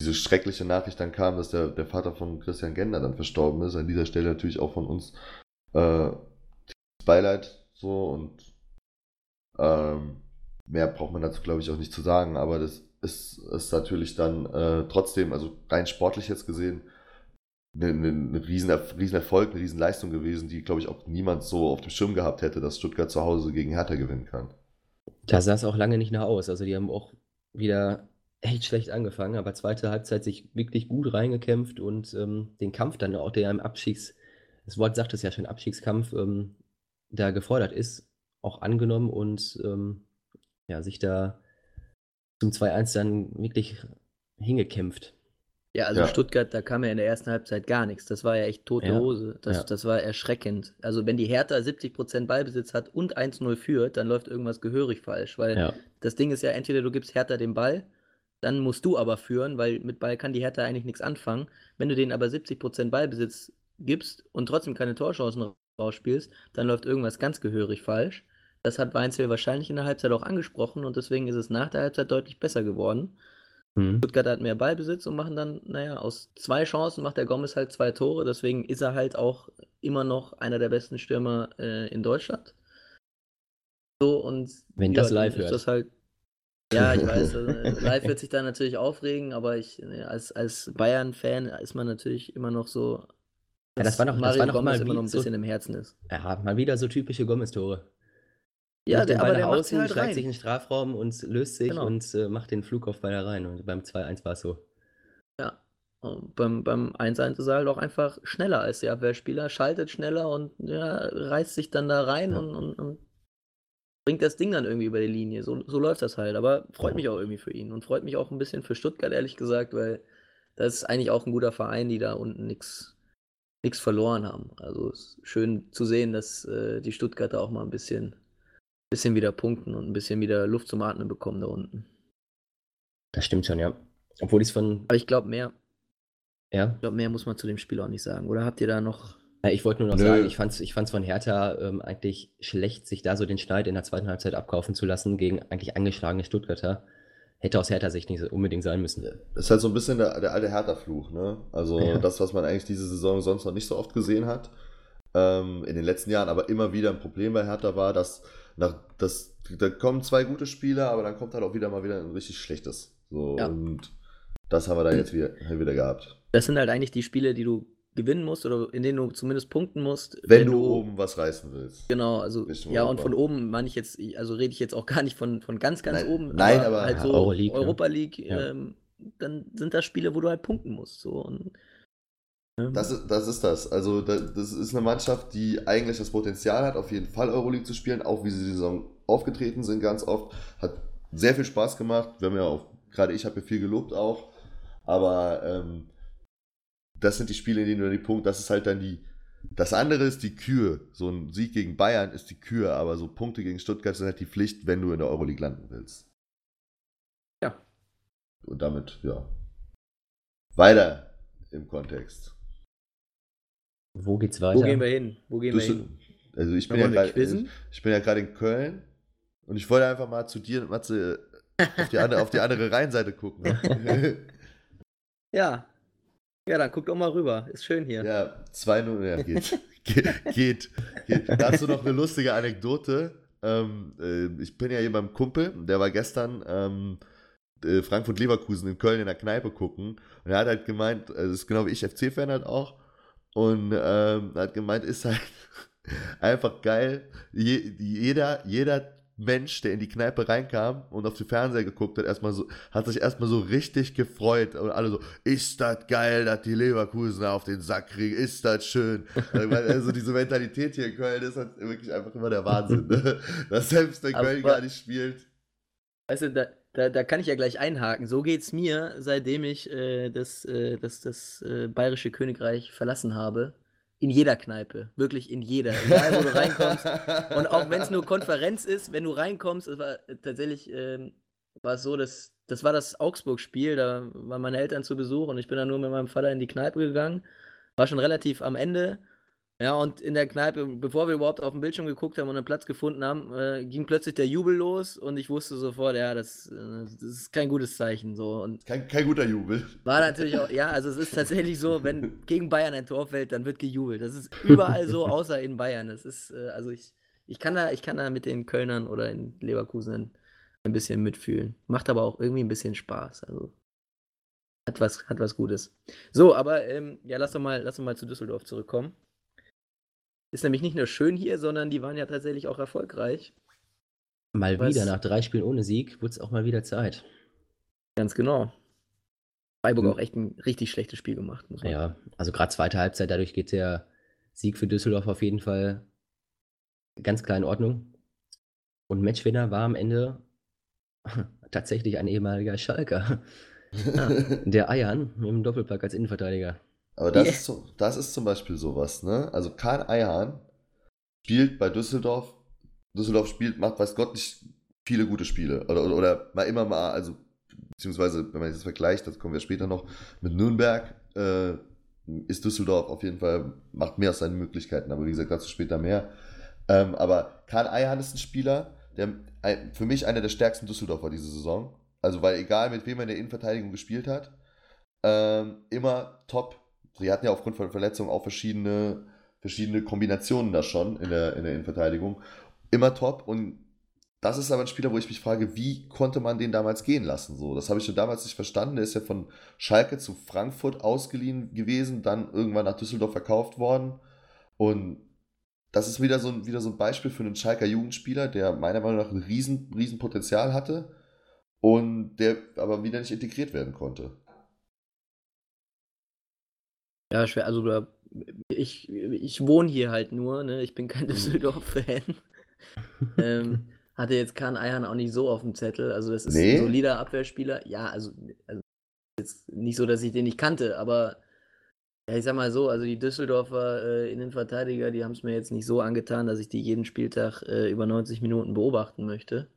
diese schreckliche Nachricht dann kam, dass der, der Vater von Christian Gender dann verstorben ist. An dieser Stelle natürlich auch von uns äh, Beileid so und ähm, mehr braucht man dazu glaube ich auch nicht zu sagen, aber das ist, ist natürlich dann äh, trotzdem, also rein sportlich jetzt gesehen, eine, eine, eine riesen, riesen Erfolg, eine riesen Leistung gewesen, die, glaube ich, auch niemand so auf dem Schirm gehabt hätte, dass Stuttgart zu Hause gegen Hertha gewinnen kann. Da sah es auch lange nicht nach aus. Also die haben auch wieder echt schlecht angefangen, aber zweite Halbzeit sich wirklich gut reingekämpft und ähm, den Kampf dann auch, der im Abstiegs, das Wort sagt es ja schon, Abstiegskampf, ähm, da gefordert ist, auch angenommen und ähm, ja, sich da zum 2-1 dann wirklich hingekämpft. Ja, also Ja. Stuttgart, da kam ja in der ersten Halbzeit gar nichts. Das war ja echt tote Ja. Hose. Das, Ja. das war erschreckend. Also wenn die Hertha 70% Ballbesitz hat und 1-0 führt, dann läuft irgendwas gehörig falsch. Weil das Ding ist ja, entweder du gibst Hertha den Ball, dann musst du aber führen, weil mit Ball kann die Hertha eigentlich nichts anfangen. Wenn du denen aber 70% Ballbesitz gibst und trotzdem keine Torchancen rausspielst, dann läuft irgendwas ganz gehörig falsch. Das hat Weinzel wahrscheinlich in der Halbzeit auch angesprochen und deswegen ist es nach der Halbzeit deutlich besser geworden. Mhm. Stuttgart hat mehr Ballbesitz und machen dann, naja, aus zwei Chancen macht der Gomez halt zwei Tore. Deswegen ist er halt auch immer noch einer der besten Stürmer äh, in Deutschland. So und wenn ja, das live hört. Das halt, ja, ich weiß, also, live wird sich da natürlich aufregen, aber ich ne, als, als Bayern-Fan ist man natürlich immer noch so. Ja, das war noch, das war noch mal immer noch ein bisschen so, im Herzen ist. Ja, mal wieder so typische Gomez-Tore. Ja, der, aber der macht außen, halt steigt sich in den Strafraum und löst sich genau. und äh, macht den Flug auf beide rein. Und beim 2-1 war es so. Ja. Und beim, beim 1-1 ist er halt auch einfach schneller als der Abwehrspieler, schaltet schneller und ja, reißt sich dann da rein ja. und, und, und, bringt das Ding dann irgendwie über die Linie. So, so läuft das halt. Aber freut mich auch irgendwie für ihn und freut mich auch ein bisschen für Stuttgart, ehrlich gesagt, weil das ist eigentlich auch ein guter Verein, die da unten nichts verloren haben. Also es ist schön zu sehen, dass äh, die Stuttgarter auch mal ein bisschen bisschen wieder punkten und ein bisschen wieder Luft zum Atmen bekommen da unten. Das stimmt schon, ja. Obwohl ich es von. Aber ich glaube mehr. Ja. Ich glaube, mehr muss man zu dem Spiel auch nicht sagen. Oder habt ihr da noch. Ja, ich wollte nur noch Nö. sagen, ich fand es ich fand's von Hertha ähm, eigentlich schlecht, sich da so den Schneid in der zweiten Halbzeit abkaufen zu lassen gegen eigentlich angeschlagene Stuttgarter. Hätte aus Hertha-Sicht nicht unbedingt sein müssen. Das ist halt so ein bisschen der, der alte Hertha-Fluch, ne? Also ja. das, was man eigentlich diese Saison sonst noch nicht so oft gesehen hat. Ähm, in den letzten Jahren aber immer wieder ein Problem bei Hertha war, dass nach, das, da kommen zwei gute Spieler, aber dann kommt halt auch wieder mal wieder ein richtig schlechtes. So, ja. Und das haben wir da jetzt wieder, wieder gehabt. Das sind halt eigentlich die Spiele, die du gewinnen musst oder in denen du zumindest punkten musst. Wenn, wenn du, du, oben was reißen willst. Genau, also ja, und von oben meine ich jetzt, also rede ich jetzt auch gar nicht von, von ganz, ganz nein, oben. Nein, aber, aber halt so Euroleague, Europa League, ja. ähm, dann sind das Spiele, wo du halt punkten musst. So. Und das ist, das ist das. Also, das ist eine Mannschaft, die eigentlich das Potenzial hat, auf jeden Fall Euroleague zu spielen, auch wie sie die Saison aufgetreten sind, ganz oft. Hat sehr viel Spaß gemacht. Wir haben ja auch, gerade ich habe ja viel gelobt auch. Aber ähm, das sind die Spiele, in denen du die Punkt, das ist halt dann die. Das andere ist die Kür. So ein Sieg gegen Bayern ist die Kür, aber so Punkte gegen Stuttgart sind halt die Pflicht, wenn du in der Euroleague landen willst. Ja. Und damit, ja. Weiter im Kontext. Wo geht's weiter? Wo gehen wir hin? Wo gehen wir hin? Also ich bin, ja grad, ich, ich bin ja gerade in Köln und ich wollte einfach mal zu dir, Matze, auf die andere, auf die andere Rheinseite gucken. ja. Ja, dann guck doch mal rüber. Ist schön hier. Ja, 2-0, ja, geht. geht, geht, geht. Dazu noch eine lustige Anekdote. Ähm, äh, ich bin ja hier beim Kumpel, der war gestern ähm, äh, Frankfurt-Leverkusen in Köln in der Kneipe gucken. Und er hat halt gemeint, äh, das ist genau wie ich FC-Fan halt auch, und ähm, hat gemeint, ist halt einfach geil. Je, jeder, jeder Mensch, der in die Kneipe reinkam und auf den Fernseher geguckt hat, erstmal so, hat sich erstmal so richtig gefreut. Und alle so, ist das geil, dass die Leverkusen auf den Sack kriegen, ist das schön. also diese Mentalität hier in Köln ist halt wirklich einfach immer der Wahnsinn. Ne? Dass selbst wenn Köln gar nicht spielt. Weißt du, da, da, da kann ich ja gleich einhaken. So geht es mir, seitdem ich äh, das, äh, das, das äh, bayerische Königreich verlassen habe. In jeder Kneipe. Wirklich in jeder. Egal, wo du reinkommst. Und auch wenn es nur Konferenz ist, wenn du reinkommst, es war tatsächlich ähm, war es so, dass das war das Augsburg-Spiel, da waren meine Eltern zu Besuch und ich bin dann nur mit meinem Vater in die Kneipe gegangen. War schon relativ am Ende ja, und in der Kneipe, bevor wir überhaupt auf den Bildschirm geguckt haben und einen Platz gefunden haben, äh, ging plötzlich der Jubel los und ich wusste sofort, ja, das, äh, das ist kein gutes Zeichen. So. Und kein, kein guter Jubel. War natürlich auch, ja, also es ist tatsächlich so, wenn gegen Bayern ein Tor fällt, dann wird gejubelt. Das ist überall so, außer in Bayern. Das ist, äh, also ich, ich kann da, ich kann da mit den Kölnern oder in Leverkusen ein bisschen mitfühlen. Macht aber auch irgendwie ein bisschen Spaß. Also hat was, hat was Gutes. So, aber ähm, ja, lass doch mal, lass doch mal zu Düsseldorf zurückkommen. Ist nämlich nicht nur schön hier, sondern die waren ja tatsächlich auch erfolgreich. Mal Was? wieder, nach drei Spielen ohne Sieg, wurde es auch mal wieder Zeit. Ganz genau. Freiburg hm. auch echt ein richtig schlechtes Spiel gemacht. Muss man ja, also gerade zweite Halbzeit, dadurch geht der Sieg für Düsseldorf auf jeden Fall ganz klar in Ordnung. Und Matchwinner war am Ende tatsächlich ein ehemaliger Schalker. Ja, der Eiern mit dem Doppelpack als Innenverteidiger. Aber das, yeah. ist, so, das ist zum Beispiel sowas, ne? Also Karl Eihahn spielt bei Düsseldorf. Düsseldorf spielt, macht, weiß Gott, nicht viele gute Spiele. Oder, oder, oder mal immer mal, also, beziehungsweise, wenn man das vergleicht, das kommen wir später noch, mit Nürnberg, äh, ist Düsseldorf auf jeden Fall, macht mehr aus seinen Möglichkeiten. Aber wie gesagt, dazu später mehr. Ähm, aber Karl Eihahn ist ein Spieler, der für mich einer der stärksten Düsseldorfer diese Saison. Also, weil egal mit wem er in der Innenverteidigung gespielt hat, ähm, immer top. Sie hatten ja aufgrund von Verletzungen auch verschiedene, verschiedene Kombinationen da schon in der, in der Innenverteidigung. Immer top und das ist aber ein Spieler, wo ich mich frage, wie konnte man den damals gehen lassen? So, das habe ich schon damals nicht verstanden. Der ist ja von Schalke zu Frankfurt ausgeliehen gewesen, dann irgendwann nach Düsseldorf verkauft worden. Und das ist wieder so, ein, wieder so ein Beispiel für einen Schalker Jugendspieler, der meiner Meinung nach ein riesen, riesen hatte und der aber wieder nicht integriert werden konnte. Ja, schwer. Also, ich, ich wohne hier halt nur, ne? Ich bin kein mhm. Düsseldorf-Fan. ähm, hatte jetzt Kahn Eihan auch nicht so auf dem Zettel. Also, das ist nee. ein solider Abwehrspieler. Ja, also, also jetzt nicht so, dass ich den nicht kannte, aber ja, ich sag mal so, also die Düsseldorfer äh, Innenverteidiger, die haben es mir jetzt nicht so angetan, dass ich die jeden Spieltag äh, über 90 Minuten beobachten möchte.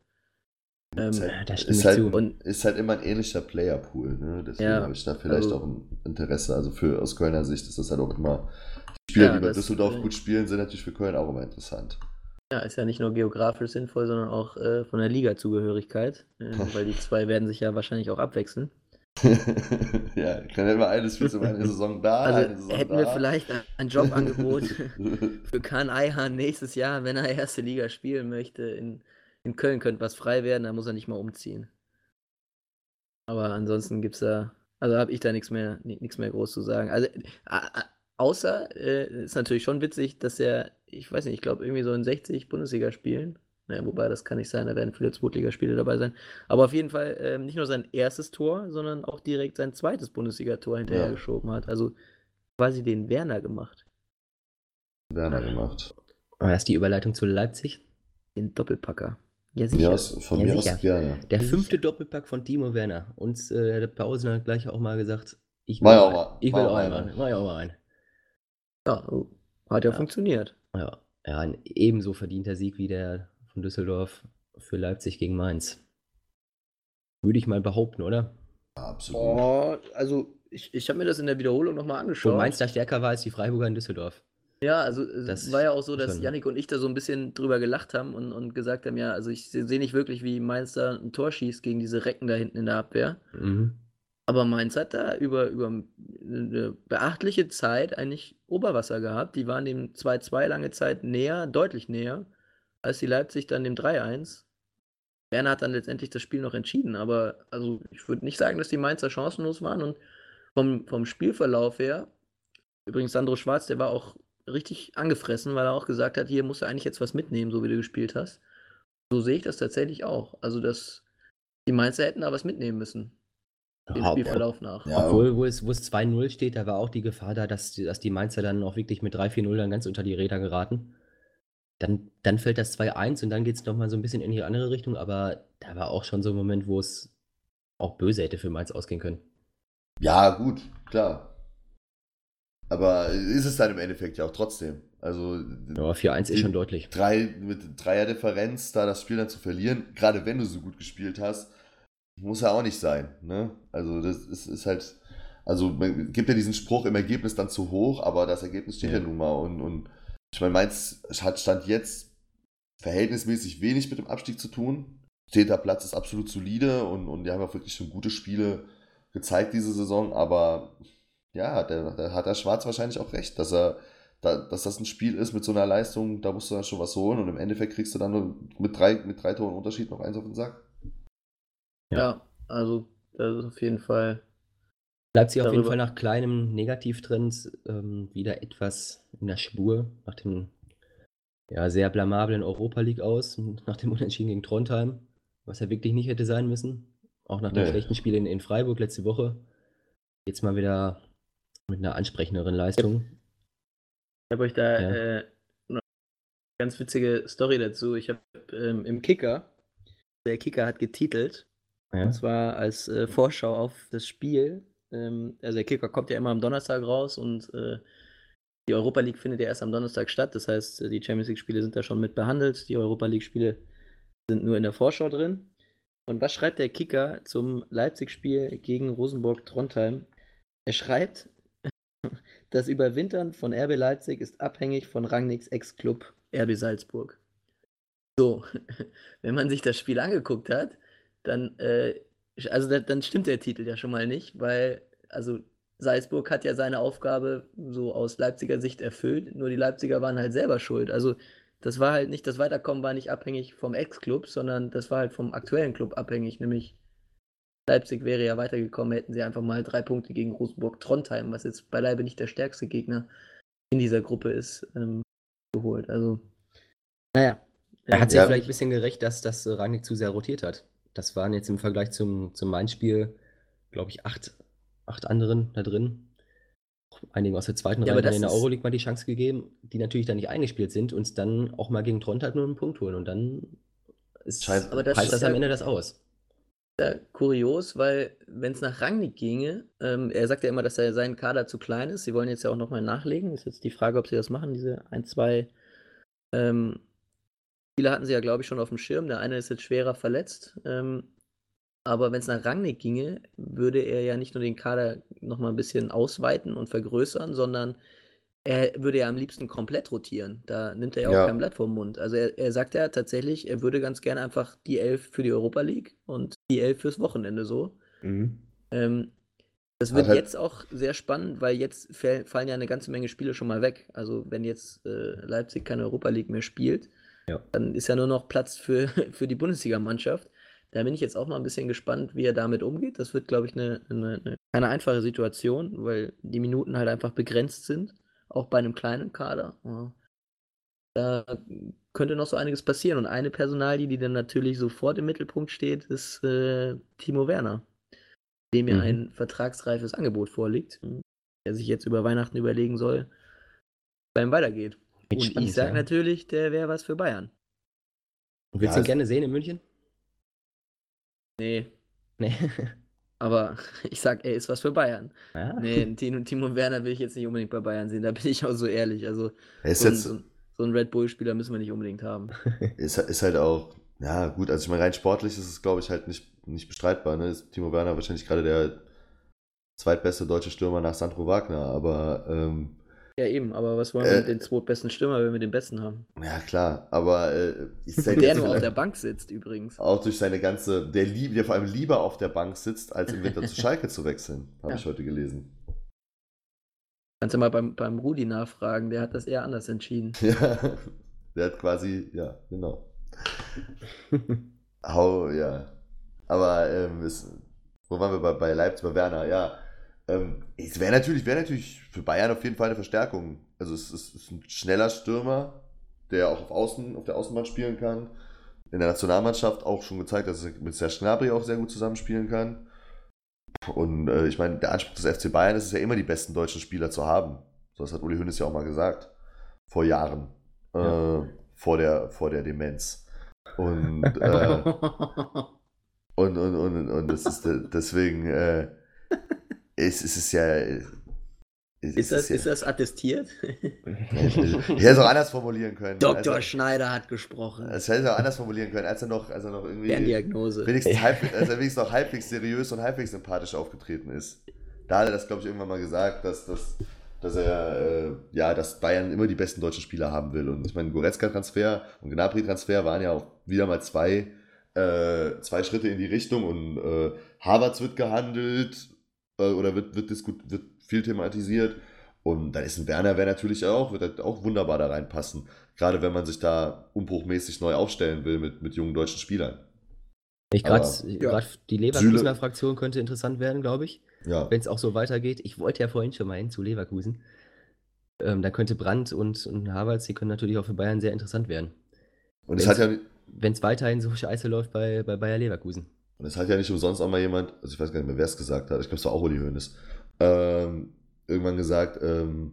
Ähm, ist, halt, ist, halt, und, ist halt immer ein ähnlicher Playerpool, ne? Deswegen ja, habe ich da vielleicht also, auch ein Interesse. Also für aus Kölner Sicht ist das halt auch immer. Die Spieler, ja, die bei Düsseldorf gut spielen, sind natürlich für Köln auch immer interessant. Ja, ist ja nicht nur geografisch sinnvoll, sondern auch äh, von der Liga-Zugehörigkeit. Äh, weil die zwei werden sich ja wahrscheinlich auch abwechseln. ja, kann immer eine Spiel zum eine Saison da, also Saison hätten da. wir vielleicht ein Jobangebot für Kahn Eihan nächstes Jahr, wenn er erste Liga spielen möchte in in Köln könnte was frei werden, da muss er nicht mal umziehen. Aber ansonsten gibt es da, also habe ich da nichts mehr, nichts mehr groß zu sagen. Also, außer, äh, ist natürlich schon witzig, dass er, ich weiß nicht, ich glaube irgendwie so in 60 Bundesliga-Spielen, naja, wobei das kann nicht sein, da werden viele Zweitligaspiele dabei sein. Aber auf jeden Fall äh, nicht nur sein erstes Tor, sondern auch direkt sein zweites Bundesligator hinterher ja. geschoben hat. Also quasi den Werner gemacht. Werner gemacht. Aber erst die Überleitung zu Leipzig. Den Doppelpacker. Ja, sicher. Ja, von ja, mir sicher. aus gerne. Der fünfte Doppelpack von Timo Werner. Und äh, der Pausen hat gleich auch mal gesagt, ich will, auch, mal, ich will auch, einmal. War ja auch mal ein. Ja, hat ja, ja, funktioniert. Ja, ja, ein ebenso verdienter Sieg wie der von Düsseldorf für Leipzig gegen Mainz. Würde ich mal behaupten, oder? absolut. Oh, also ich, ich habe mir das in der Wiederholung nochmal angeschaut. Wo Mainz da stärker war als die Freiburger in Düsseldorf. Ja, also es Das war ja auch so, dass. Yannick und ich da so ein bisschen drüber gelacht haben und, und gesagt haben, ja, also ich sehe nicht wirklich, wie Mainz da ein Tor schießt gegen diese Recken da hinten in der Abwehr. Mhm. Aber Mainz hat da über, über eine beachtliche Zeit eigentlich Oberwasser gehabt. Die waren dem 2-2 lange Zeit näher, deutlich näher, als die Leipzig dann dem 3-1. Werner hat dann letztendlich das Spiel noch entschieden, aber also ich würde nicht sagen, dass die Mainzer chancenlos waren und vom, vom Spielverlauf her, übrigens Sandro Schwarz, der war auch richtig angefressen, weil er auch gesagt hat, hier musst du eigentlich jetzt was mitnehmen, so wie du gespielt hast. So sehe ich das tatsächlich auch. Also, dass die Mainzer hätten da was mitnehmen müssen. Den ja, Spielverlauf nach. Ja, Obwohl, wo es, wo es 2-0 steht, da war auch die Gefahr da, dass, dass die Mainzer dann auch wirklich mit 3-4-0 dann ganz unter die Räder geraten. Dann, dann fällt das 2-1 und dann geht es nochmal so ein bisschen in die andere Richtung, aber da war auch schon so ein Moment, wo es auch böse hätte für Mainz ausgehen können. Ja, gut, klar. Aber ist es dann im Endeffekt ja auch trotzdem. Also, ja, 4-1 ist schon deutlich. Drei, mit Dreier Differenz da das Spiel dann zu verlieren, gerade wenn du so gut gespielt hast, muss ja auch nicht sein. Ne? Also, das ist, ist halt. Also, man gibt ja diesen Spruch im Ergebnis dann zu hoch, aber das Ergebnis steht ja, ja nun mal. Und, und ich meine, Mainz hat Stand jetzt verhältnismäßig wenig mit dem Abstieg zu tun. Zehnter Platz ist absolut solide und, und die haben auch wirklich schon gute Spiele gezeigt diese Saison, aber ja, da, da hat der Schwarz wahrscheinlich auch recht, dass er, da, dass das ein Spiel ist mit so einer Leistung, da musst du dann schon was holen und im Endeffekt kriegst du dann nur mit drei, mit drei Toren Unterschied noch eins auf den Sack. Ja, ja also das ist auf jeden Fall. Bleibt sie auf jeden Fall nach kleinem Negativtrend ähm, wieder etwas in der Spur, nach dem ja, sehr blamablen Europa League aus, nach dem Unentschieden gegen Trondheim, was ja wirklich nicht hätte sein müssen. Auch nach dem nee. schlechten Spiel in, in Freiburg letzte Woche. Jetzt mal wieder mit einer ansprechenderen Leistung. Ich habe euch da ja. äh, eine ganz witzige Story dazu. Ich habe ähm, im Kicker, der Kicker hat getitelt, ja. und zwar als äh, Vorschau auf das Spiel. Ähm, also der Kicker kommt ja immer am Donnerstag raus und äh, die Europa League findet ja erst am Donnerstag statt. Das heißt, die Champions League-Spiele sind da schon mit behandelt. Die Europa League-Spiele sind nur in der Vorschau drin. Und was schreibt der Kicker zum Leipzig-Spiel gegen Rosenborg-Trondheim? Er schreibt, das Überwintern von RB Leipzig ist abhängig von Rangnicks Ex-Club RB Salzburg. So, wenn man sich das Spiel angeguckt hat, dann äh, also da, dann stimmt der Titel ja schon mal nicht, weil, also Salzburg hat ja seine Aufgabe so aus Leipziger Sicht erfüllt, nur die Leipziger waren halt selber schuld. Also das war halt nicht, das Weiterkommen war nicht abhängig vom Ex-Club, sondern das war halt vom aktuellen Club abhängig, nämlich Leipzig wäre ja weitergekommen, hätten sie einfach mal drei Punkte gegen Rosenburg-Trondheim, was jetzt beileibe nicht der stärkste Gegner in dieser Gruppe ist, ähm, geholt. Also, naja. Er hat sich ja. vielleicht ein bisschen gerecht, dass das Rangnick zu sehr rotiert hat. Das waren jetzt im Vergleich zum, zum Main-Spiel, glaube ich, acht, acht anderen da drin. Einigen aus der zweiten ja, Reihe in der Euroleague mal die Chance gegeben, die natürlich dann nicht eingespielt sind und dann auch mal gegen Trondheim nur einen Punkt holen. Und dann ist, Scheiße. Aber das heißt das am Ende das aus ja kurios, weil wenn es nach Rangnick ginge, ähm, er sagt ja immer, dass er sein Kader zu klein ist. Sie wollen jetzt ja auch nochmal nachlegen. Ist jetzt die Frage, ob sie das machen, diese ein, zwei ähm, Spieler hatten sie ja, glaube ich, schon auf dem Schirm. Der eine ist jetzt schwerer verletzt. Ähm, aber wenn es nach Rangnick ginge, würde er ja nicht nur den Kader nochmal ein bisschen ausweiten und vergrößern, sondern er würde ja am liebsten komplett rotieren. Da nimmt er ja auch ja. kein Blatt vom Mund. Also er, er sagt ja tatsächlich, er würde ganz gerne einfach die Elf für die Europa League und die Elf fürs Wochenende so. Mhm. Ähm, das wird halt jetzt auch sehr spannend, weil jetzt fallen ja eine ganze Menge Spiele schon mal weg. Also wenn jetzt äh, Leipzig keine Europa League mehr spielt, ja. dann ist ja nur noch Platz für, für die Bundesligamannschaft. Da bin ich jetzt auch mal ein bisschen gespannt, wie er damit umgeht. Das wird, glaube ich, eine, eine, eine keine einfache Situation, weil die Minuten halt einfach begrenzt sind auch bei einem kleinen Kader. Da könnte noch so einiges passieren. Und eine Personalie, die dann natürlich sofort im Mittelpunkt steht, ist äh, Timo Werner, dem ja mhm. ein vertragsreifes Angebot vorliegt, der sich jetzt über Weihnachten überlegen soll, beim weitergeht. Und spannend, ich sage ja. natürlich, der wäre was für Bayern. Und willst du ihn gerne sehen in München? Nee. Nee. Aber ich sag, er ist was für Bayern. Ja. Nee, Timo, Timo Werner will ich jetzt nicht unbedingt bei Bayern sehen, da bin ich auch so ehrlich. Also so, ein, so, so ein Red Bull-Spieler müssen wir nicht unbedingt haben. Ist, ist halt auch, ja gut, also ich meine, rein sportlich ist es, glaube ich, halt nicht, nicht bestreitbar. Ne? Ist Timo Werner wahrscheinlich gerade der zweitbeste deutsche Stürmer nach Sandro Wagner, aber ähm, ja, eben, aber was wollen wir äh, mit den zweitbesten Stürmer, wenn wir den besten haben? Ja, klar, aber äh, der nur auf der Bank sitzt übrigens. Auch durch seine ganze, der, lieb, der vor allem lieber auf der Bank sitzt, als im Winter zu Schalke zu wechseln, habe ja. ich heute gelesen. Kannst du mal beim, beim Rudi nachfragen, der hat das eher anders entschieden. Ja, der hat quasi, ja, genau. Hau, ja. Aber, ähm, ist, wo waren wir bei, bei Leipzig, bei Werner? Ja, ähm, es wäre natürlich, wär natürlich für Bayern auf jeden Fall eine Verstärkung. Also es ist, es ist ein schneller Stürmer, der auch auf, Außen, auf der Außenbahn spielen kann. In der Nationalmannschaft auch schon gezeigt, dass er mit Serge Gnabry auch sehr gut zusammenspielen kann. Und äh, ich meine, der Anspruch des FC Bayern ist es ja immer, die besten deutschen Spieler zu haben. So, das hat Uli Hoeneß ja auch mal gesagt. Vor Jahren. Äh, ja. vor, der, vor der Demenz. Und, äh, und, und, und, und, das ist deswegen, äh, es, es ist ja. Es, ist, das, ja, ist das attestiert? ich hätte es auch anders formulieren können. Dr. Also, Schneider hat gesprochen. Es hätte es auch anders formulieren können, als er noch, als er noch irgendwie. Diagnose. Wenigstens, halb, als er wenigstens noch halbwegs seriös und halbwegs sympathisch aufgetreten ist. Da hat er das, glaube ich, irgendwann mal gesagt, dass, dass, dass er, äh, ja, dass Bayern immer die besten deutschen Spieler haben will. Und ich meine, Goretzka-Transfer und Gnabry-Transfer waren ja auch wieder mal zwei, äh, zwei Schritte in die Richtung und äh, Havertz wird gehandelt äh, oder wird, wird, diskut, wird viel thematisiert. Und dann ist ein Werner wäre natürlich auch, wird halt auch wunderbar da reinpassen. Gerade wenn man sich da umbruchmäßig neu aufstellen will mit, mit jungen deutschen Spielern. Ich gerade ja. die Leverkusener Fraktion könnte interessant werden, glaube ich. Ja. Wenn es auch so weitergeht. Ich wollte ja vorhin schon mal hin zu Leverkusen. Ähm, da könnte Brandt und, und Havertz, die können natürlich auch für Bayern sehr interessant werden. Und es hat ja. Wenn es weiterhin so scheiße läuft bei, bei Bayer Leverkusen. Und es hat ja nicht umsonst auch mal jemand, also ich weiß gar nicht mehr, wer es gesagt hat, ich glaube, es war auch Uli Hoeneß, ähm, irgendwann gesagt, ähm,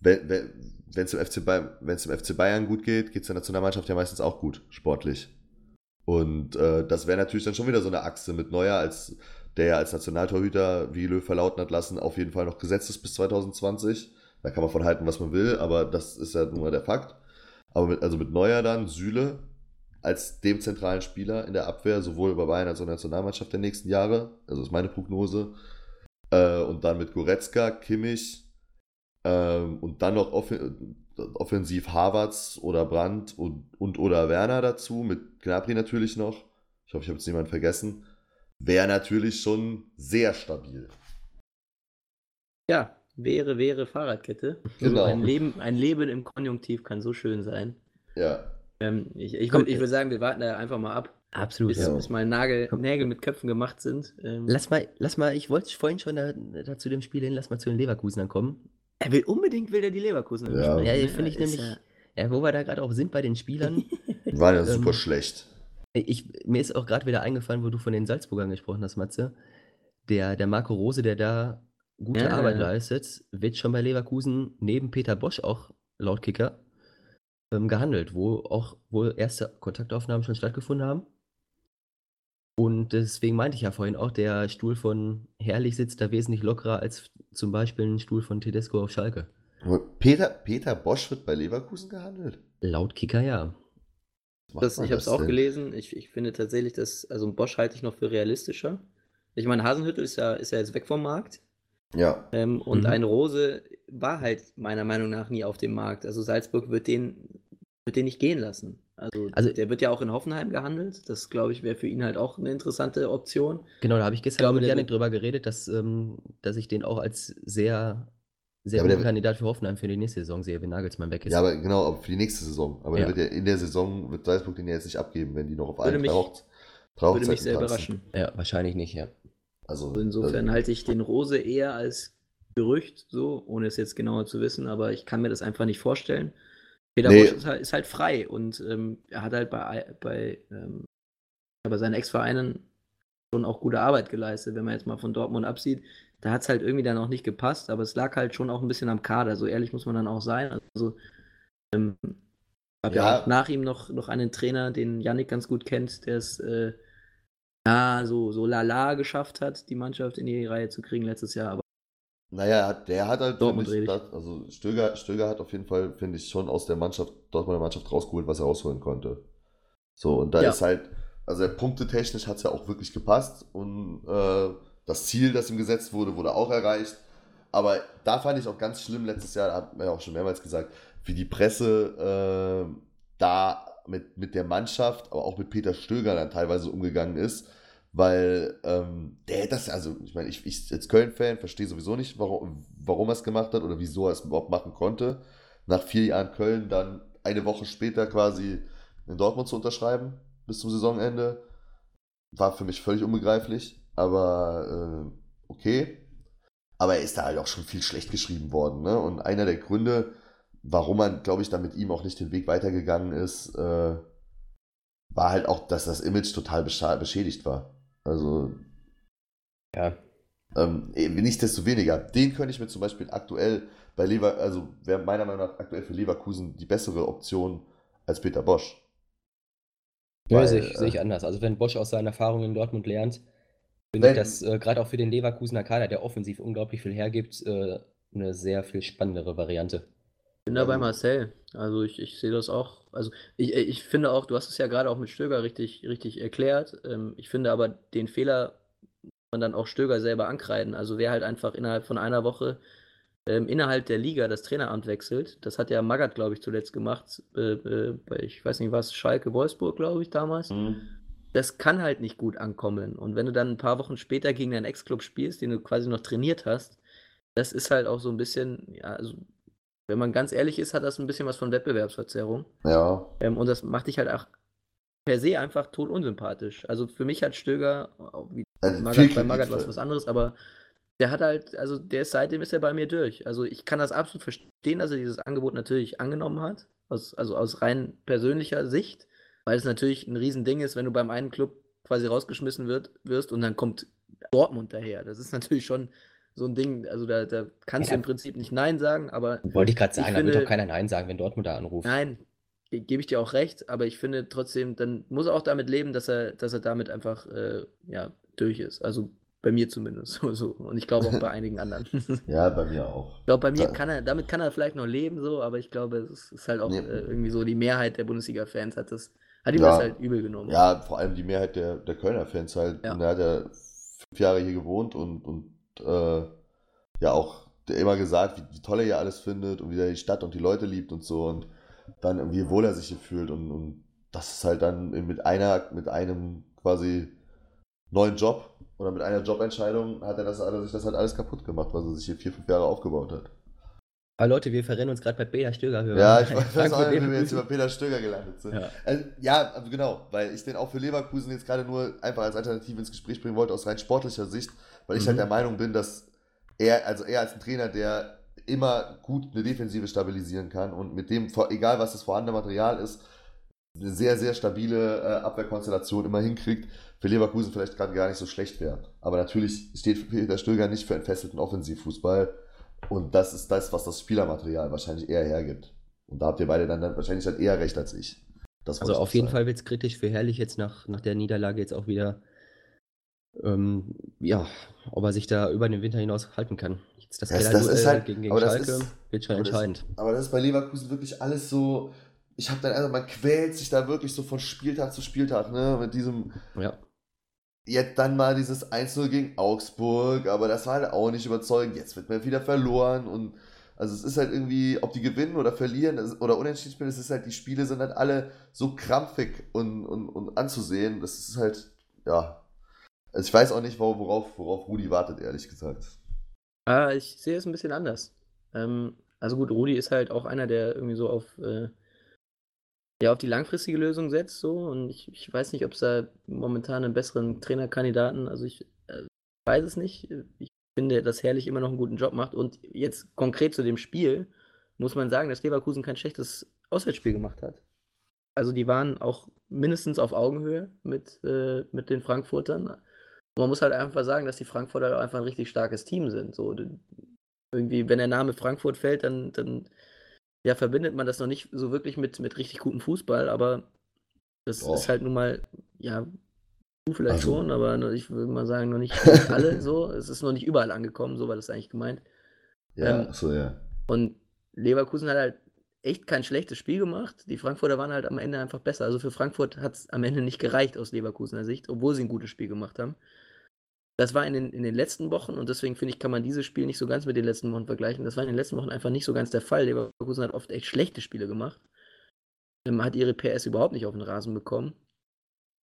wenn es dem, FC dem FC Bayern gut geht, geht es der Nationalmannschaft ja meistens auch gut, sportlich. Und äh, das wäre natürlich dann schon wieder so eine Achse mit Neuer, als der ja als Nationaltorhüter, wie Löw verlauten hat lassen, auf jeden Fall noch gesetzt ist bis 2020. Da kann man von halten, was man will, aber das ist ja nun mal der Fakt. Aber mit, also mit Neuer dann, Süle, als dem zentralen Spieler in der Abwehr, sowohl bei Bayern als auch in der Nationalmannschaft der nächsten Jahre. Also ist meine Prognose. Äh, und dann mit Goretzka, Kimmich ähm, und dann noch off offensiv Havertz oder Brandt und, und oder Werner dazu, mit Gnabry natürlich noch. Ich hoffe, ich habe jetzt niemanden vergessen. wäre natürlich schon sehr stabil. Ja, wäre, wäre Fahrradkette. Genau. Ein, Leben, ein Leben im Konjunktiv kann so schön sein. Ja. Ähm, ich ich Komm, würde ich würd sagen, wir warten da einfach mal ab, Absolut. bis, Ja. bis mal Nagel. Nägel mit Köpfen gemacht sind. Ähm, Lass mal, lass mal, ich wollte vorhin schon da, da zu dem Spiel hin, lass mal zu den Leverkusenern kommen. er will unbedingt will er die Leverkusen Ja. Ja, ne? finde ich nämlich, ja- wo wir da gerade auch sind bei den Spielern. Waren ja Ähm, super schlecht. Ich, mir ist auch gerade wieder eingefallen, wo du von den Salzburgern gesprochen hast, Matze. Der, der Marco Rose, der da gute Ja, Arbeit ja. leistet, wird schon bei Leverkusen neben Peter Bosch auch laut Kicker ähm, gehandelt, wo auch wohl erste Kontaktaufnahmen schon stattgefunden haben. Und deswegen meinte ich ja vorhin auch, der Stuhl von Herrlich sitzt da wesentlich lockerer als zum Beispiel ein Stuhl von Tedesco auf Schalke. Peter, Peter Bosch wird bei Leverkusen gehandelt. Laut Kicker ja. Das, ich habe es auch denn? gelesen. Ich, ich finde tatsächlich, dass, also Bosch halte ich noch für realistischer. Ich meine, Hasenhüttel ist ja, ist ja jetzt weg vom Markt. Ja. Ähm, und Mhm. ein Rose war halt meiner Meinung nach nie auf dem Markt. Also Salzburg wird den, wird den nicht gehen lassen. Also, Also- der wird ja auch in Hoffenheim gehandelt. Das, glaube ich, wäre für ihn halt auch eine interessante Option. Genau, da habe ich gestern glaube, mit der Janik drüber geredet, dass, ähm, dass ich den auch als sehr, sehr Ja, wird- Kandidat für Hoffenheim für die nächste Saison sehe, wenn Nagelsmann weg ist. Ja, aber genau, aber für die nächste Saison. Aber Ja. der wird ja in der Saison wird Salzburg den ja jetzt nicht abgeben, wenn die noch auf Würde allen mich- Würde mich sehr tanzen. überraschen. Ja, wahrscheinlich nicht, ja. Also, Also insofern äh, halte ich den Rose eher als Gerücht, so, ohne es jetzt genauer zu wissen, aber ich kann mir das einfach nicht vorstellen. Peter Nee. Ist halt, ist halt frei und ähm, er hat halt bei, bei, ähm, bei seinen Ex-Vereinen schon auch gute Arbeit geleistet, wenn man jetzt mal von Dortmund absieht. Da hat es halt irgendwie dann auch nicht gepasst, aber es lag halt schon auch ein bisschen am Kader, so ehrlich muss man dann auch sein. Also, ähm, ich habe ja. Ja. nach ihm noch, noch einen Trainer, den Yannick ganz gut kennt, der es äh, ja, so, so lala geschafft hat, die Mannschaft in die Reihe zu kriegen letztes Jahr. Aber Naja, er der hat halt, Dortmund ich, das, also Stöger, Stöger hat auf jeden Fall, finde ich, schon aus der Mannschaft, Dortmunder Mannschaft rausgeholt, was er rausholen konnte. So, und da Ja. ist halt, also punktetechnisch hat es ja auch wirklich gepasst und äh, das Ziel, das ihm gesetzt wurde, wurde auch erreicht. Aber da fand ich auch ganz schlimm letztes Jahr, hat man ja auch schon mehrmals gesagt, wie die Presse äh, da mit, mit der Mannschaft, aber auch mit Peter Stöger dann teilweise umgegangen ist, weil ähm, der das, also ich meine, ich, ich als Köln-Fan verstehe sowieso nicht, warum, warum er es gemacht hat oder wieso er es überhaupt machen konnte. Nach vier Jahren Köln dann eine Woche später quasi in Dortmund zu unterschreiben bis zum Saisonende, war für mich völlig unbegreiflich, aber äh, okay. Aber er ist da halt auch schon viel schlecht geschrieben worden. Ne? Und einer der Gründe, warum man, glaube ich, dann mit ihm auch nicht den Weg weitergegangen ist, äh, war halt auch, dass das Image total beschädigt war. Also, Ja. ähm, nichtsdestoweniger, den könnte ich mir zum Beispiel aktuell bei Lever, also wäre meiner Meinung nach aktuell für Leverkusen die bessere Option als Peter Bosch. Ja, Weil, sehe ich, sehe ich äh, anders. Also wenn Bosch aus seinen Erfahrungen in Dortmund lernt, finde ich das äh, gerade auch für den Leverkusener Kader, der offensiv unglaublich viel hergibt, äh, eine sehr viel spannendere Variante. Bin da bei Also- Marcel. Also ich, ich sehe das auch. Also ich, ich finde auch, du hast es ja gerade auch mit Stöger richtig, richtig erklärt. Ähm, ich finde aber den Fehler man dann auch Stöger selber ankreiden. Also wer halt einfach innerhalb von einer Woche ähm, innerhalb der Liga das Traineramt wechselt, das hat ja Magath, glaube ich, zuletzt gemacht, äh, äh, bei, ich weiß nicht was, Schalke Wolfsburg, glaube ich, damals. das kann halt nicht gut ankommen. Und wenn du dann ein paar Wochen später gegen deinen Ex-Club spielst, den du quasi noch trainiert hast, das ist halt auch so ein bisschen, ja, also, wenn man ganz ehrlich ist, hat das ein bisschen was von Wettbewerbsverzerrung. Ja, Ähm, und das macht dich halt auch per se einfach tot unsympathisch. Also für mich hat Stöger, wie also Magath, bei Magath was was anderes, aber der hat halt, also der ist seitdem ist er bei mir durch. Also ich kann das absolut verstehen, dass er dieses Angebot natürlich angenommen hat, aus, also aus rein persönlicher Sicht, weil es natürlich ein Riesending ist, wenn du beim einen Club quasi rausgeschmissen wird, wirst und dann kommt Dortmund daher. Das ist natürlich schon so ein Ding, also da, da kannst Ja. du im Prinzip nicht Nein sagen, aber Wollte ich gerade sagen, Ich da wird finde- doch keiner Nein sagen, wenn Dortmund da anruft. Nein, ge- gebe ich dir auch recht, aber ich finde trotzdem, dann muss er auch damit leben, dass er, dass er damit einfach äh, ja, durch ist. Also bei mir zumindest. So. Und ich glaube auch bei einigen anderen. ich Ja, bei mir auch. glaube, bei mir kann er, damit kann er vielleicht noch leben, so, aber ich glaube, es ist halt auch Nee. äh, irgendwie so, die Mehrheit der Bundesliga-Fans hat das, hat ihm Ja. das halt übel genommen. Ja, vor allem die Mehrheit der, der Kölner Fans halt. Ja. Und er hat ja fünf Jahre hier gewohnt und, und äh, ja auch immer gesagt, wie, wie toll er hier alles findet und wie er die Stadt und die Leute liebt und so und dann irgendwie wie wohl er sich hier fühlt und, und das ist halt dann mit einer, mit einem quasi neuen Job oder mit einer Jobentscheidung hat er, das, hat er sich das halt alles kaputt gemacht, was er sich hier vier, fünf Jahre aufgebaut hat. Aber Leute, wir verrennen uns gerade bei Peter Stöger. Ja, ich weiß auch nicht, wie wir jetzt über Peter Stöger gelandet sind. Ja. Also, ja, genau, weil ich den auch für Leverkusen jetzt gerade nur einfach als Alternative ins Gespräch bringen wollte, aus rein sportlicher Sicht, weil ich Mhm. halt der Meinung bin, dass er, also er als ein Trainer, der immer gut eine Defensive stabilisieren kann und mit dem, egal was das vorhandene Material ist, eine sehr, sehr stabile äh, Abwehrkonstellation immer hinkriegt, für Leverkusen vielleicht gerade gar nicht so schlecht wäre. Aber natürlich steht Peter Stöger nicht für entfesselten Offensivfußball und das ist das, was das Spielermaterial wahrscheinlich eher hergibt. Und da habt ihr beide dann, dann wahrscheinlich halt eher recht als ich. Das Also auf jeden sagen. Fall wird es kritisch für Herrlich jetzt nach, nach der Niederlage jetzt auch wieder, ähm, ja, ob er sich da über den Winter hinaus halten kann. Jetzt das Das- das ist halt- gegen, gegen das Schalke ist- wird schon aber das- entscheidend. Aber das ist bei Leverkusen wirklich alles so. Ich habe dann also, man quält sich da wirklich so von Spieltag zu Spieltag, ne? Mit diesem, Ja. jetzt dann mal dieses 1-0 gegen Augsburg, aber das war halt auch nicht überzeugend. Jetzt wird man wieder verloren und also es ist halt irgendwie, ob die gewinnen oder verlieren oder unentschieden spielen, es ist halt, die Spiele sind halt alle so krampfig und, und, und anzusehen. Das ist halt, ja. Also ich weiß auch nicht, wor- worauf, worauf Rudi wartet, ehrlich gesagt. Ah, ich sehe es ein bisschen anders. Ähm, also gut, Rudi ist halt auch einer, der irgendwie so auf, äh, ja, auf die langfristige Lösung setzt, so. Und ich, ich weiß nicht, ob es da momentan einen besseren Trainerkandidaten, also ich äh, weiß es nicht. Ich finde, dass Herrlich immer noch einen guten Job macht. Und jetzt konkret zu dem Spiel muss man sagen, dass Leverkusen kein schlechtes Auswärtsspiel gemacht hat. Also die waren auch mindestens auf Augenhöhe mit, äh, mit den Frankfurtern. Und man muss halt einfach sagen, dass die Frankfurter einfach ein richtig starkes Team sind. So, irgendwie, wenn der Name Frankfurt fällt, dann, dann ja, verbindet man das noch nicht so wirklich mit, mit richtig gutem Fußball, aber das Doch. ist halt nun mal, ja, vielleicht Also- schon, aber noch- ich würde mal sagen, noch nicht, nicht alle so. Es ist noch nicht überall angekommen, so war das eigentlich gemeint. Ja, Ähm, so ja. Und Leverkusen hat halt echt kein schlechtes Spiel gemacht. Die Frankfurter waren halt am Ende einfach besser. Also für Frankfurt hat es am Ende nicht gereicht aus Leverkusener Sicht, obwohl sie ein gutes Spiel gemacht haben. Das war in den, in den letzten Wochen und deswegen finde ich, kann man dieses Spiel nicht so ganz mit den letzten Wochen vergleichen. Das war in den letzten Wochen einfach nicht so ganz der Fall. Leverkusen hat oft echt schlechte Spiele gemacht. Ähm, hat ihre PS überhaupt nicht auf den Rasen bekommen.